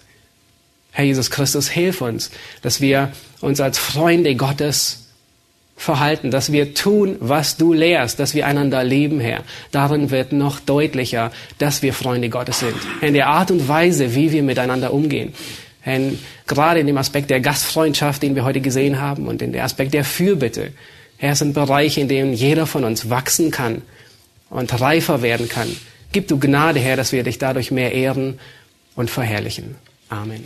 Herr Jesus Christus, hilf uns, dass wir uns als Freunde Gottes verhalten, dass wir tun, was du lehrst, dass wir einander lieben, Herr. Darin wird noch deutlicher, dass wir Freunde Gottes sind. In der Art und Weise, wie wir miteinander umgehen. Denn gerade in dem Aspekt der Gastfreundschaft, den wir heute gesehen haben, und in der Aspekt der Fürbitte, Herr, sind Bereiche, in denen jeder von uns wachsen kann und reifer werden kann. Gib du Gnade, Herr, dass wir dich dadurch mehr ehren und verherrlichen. Amen.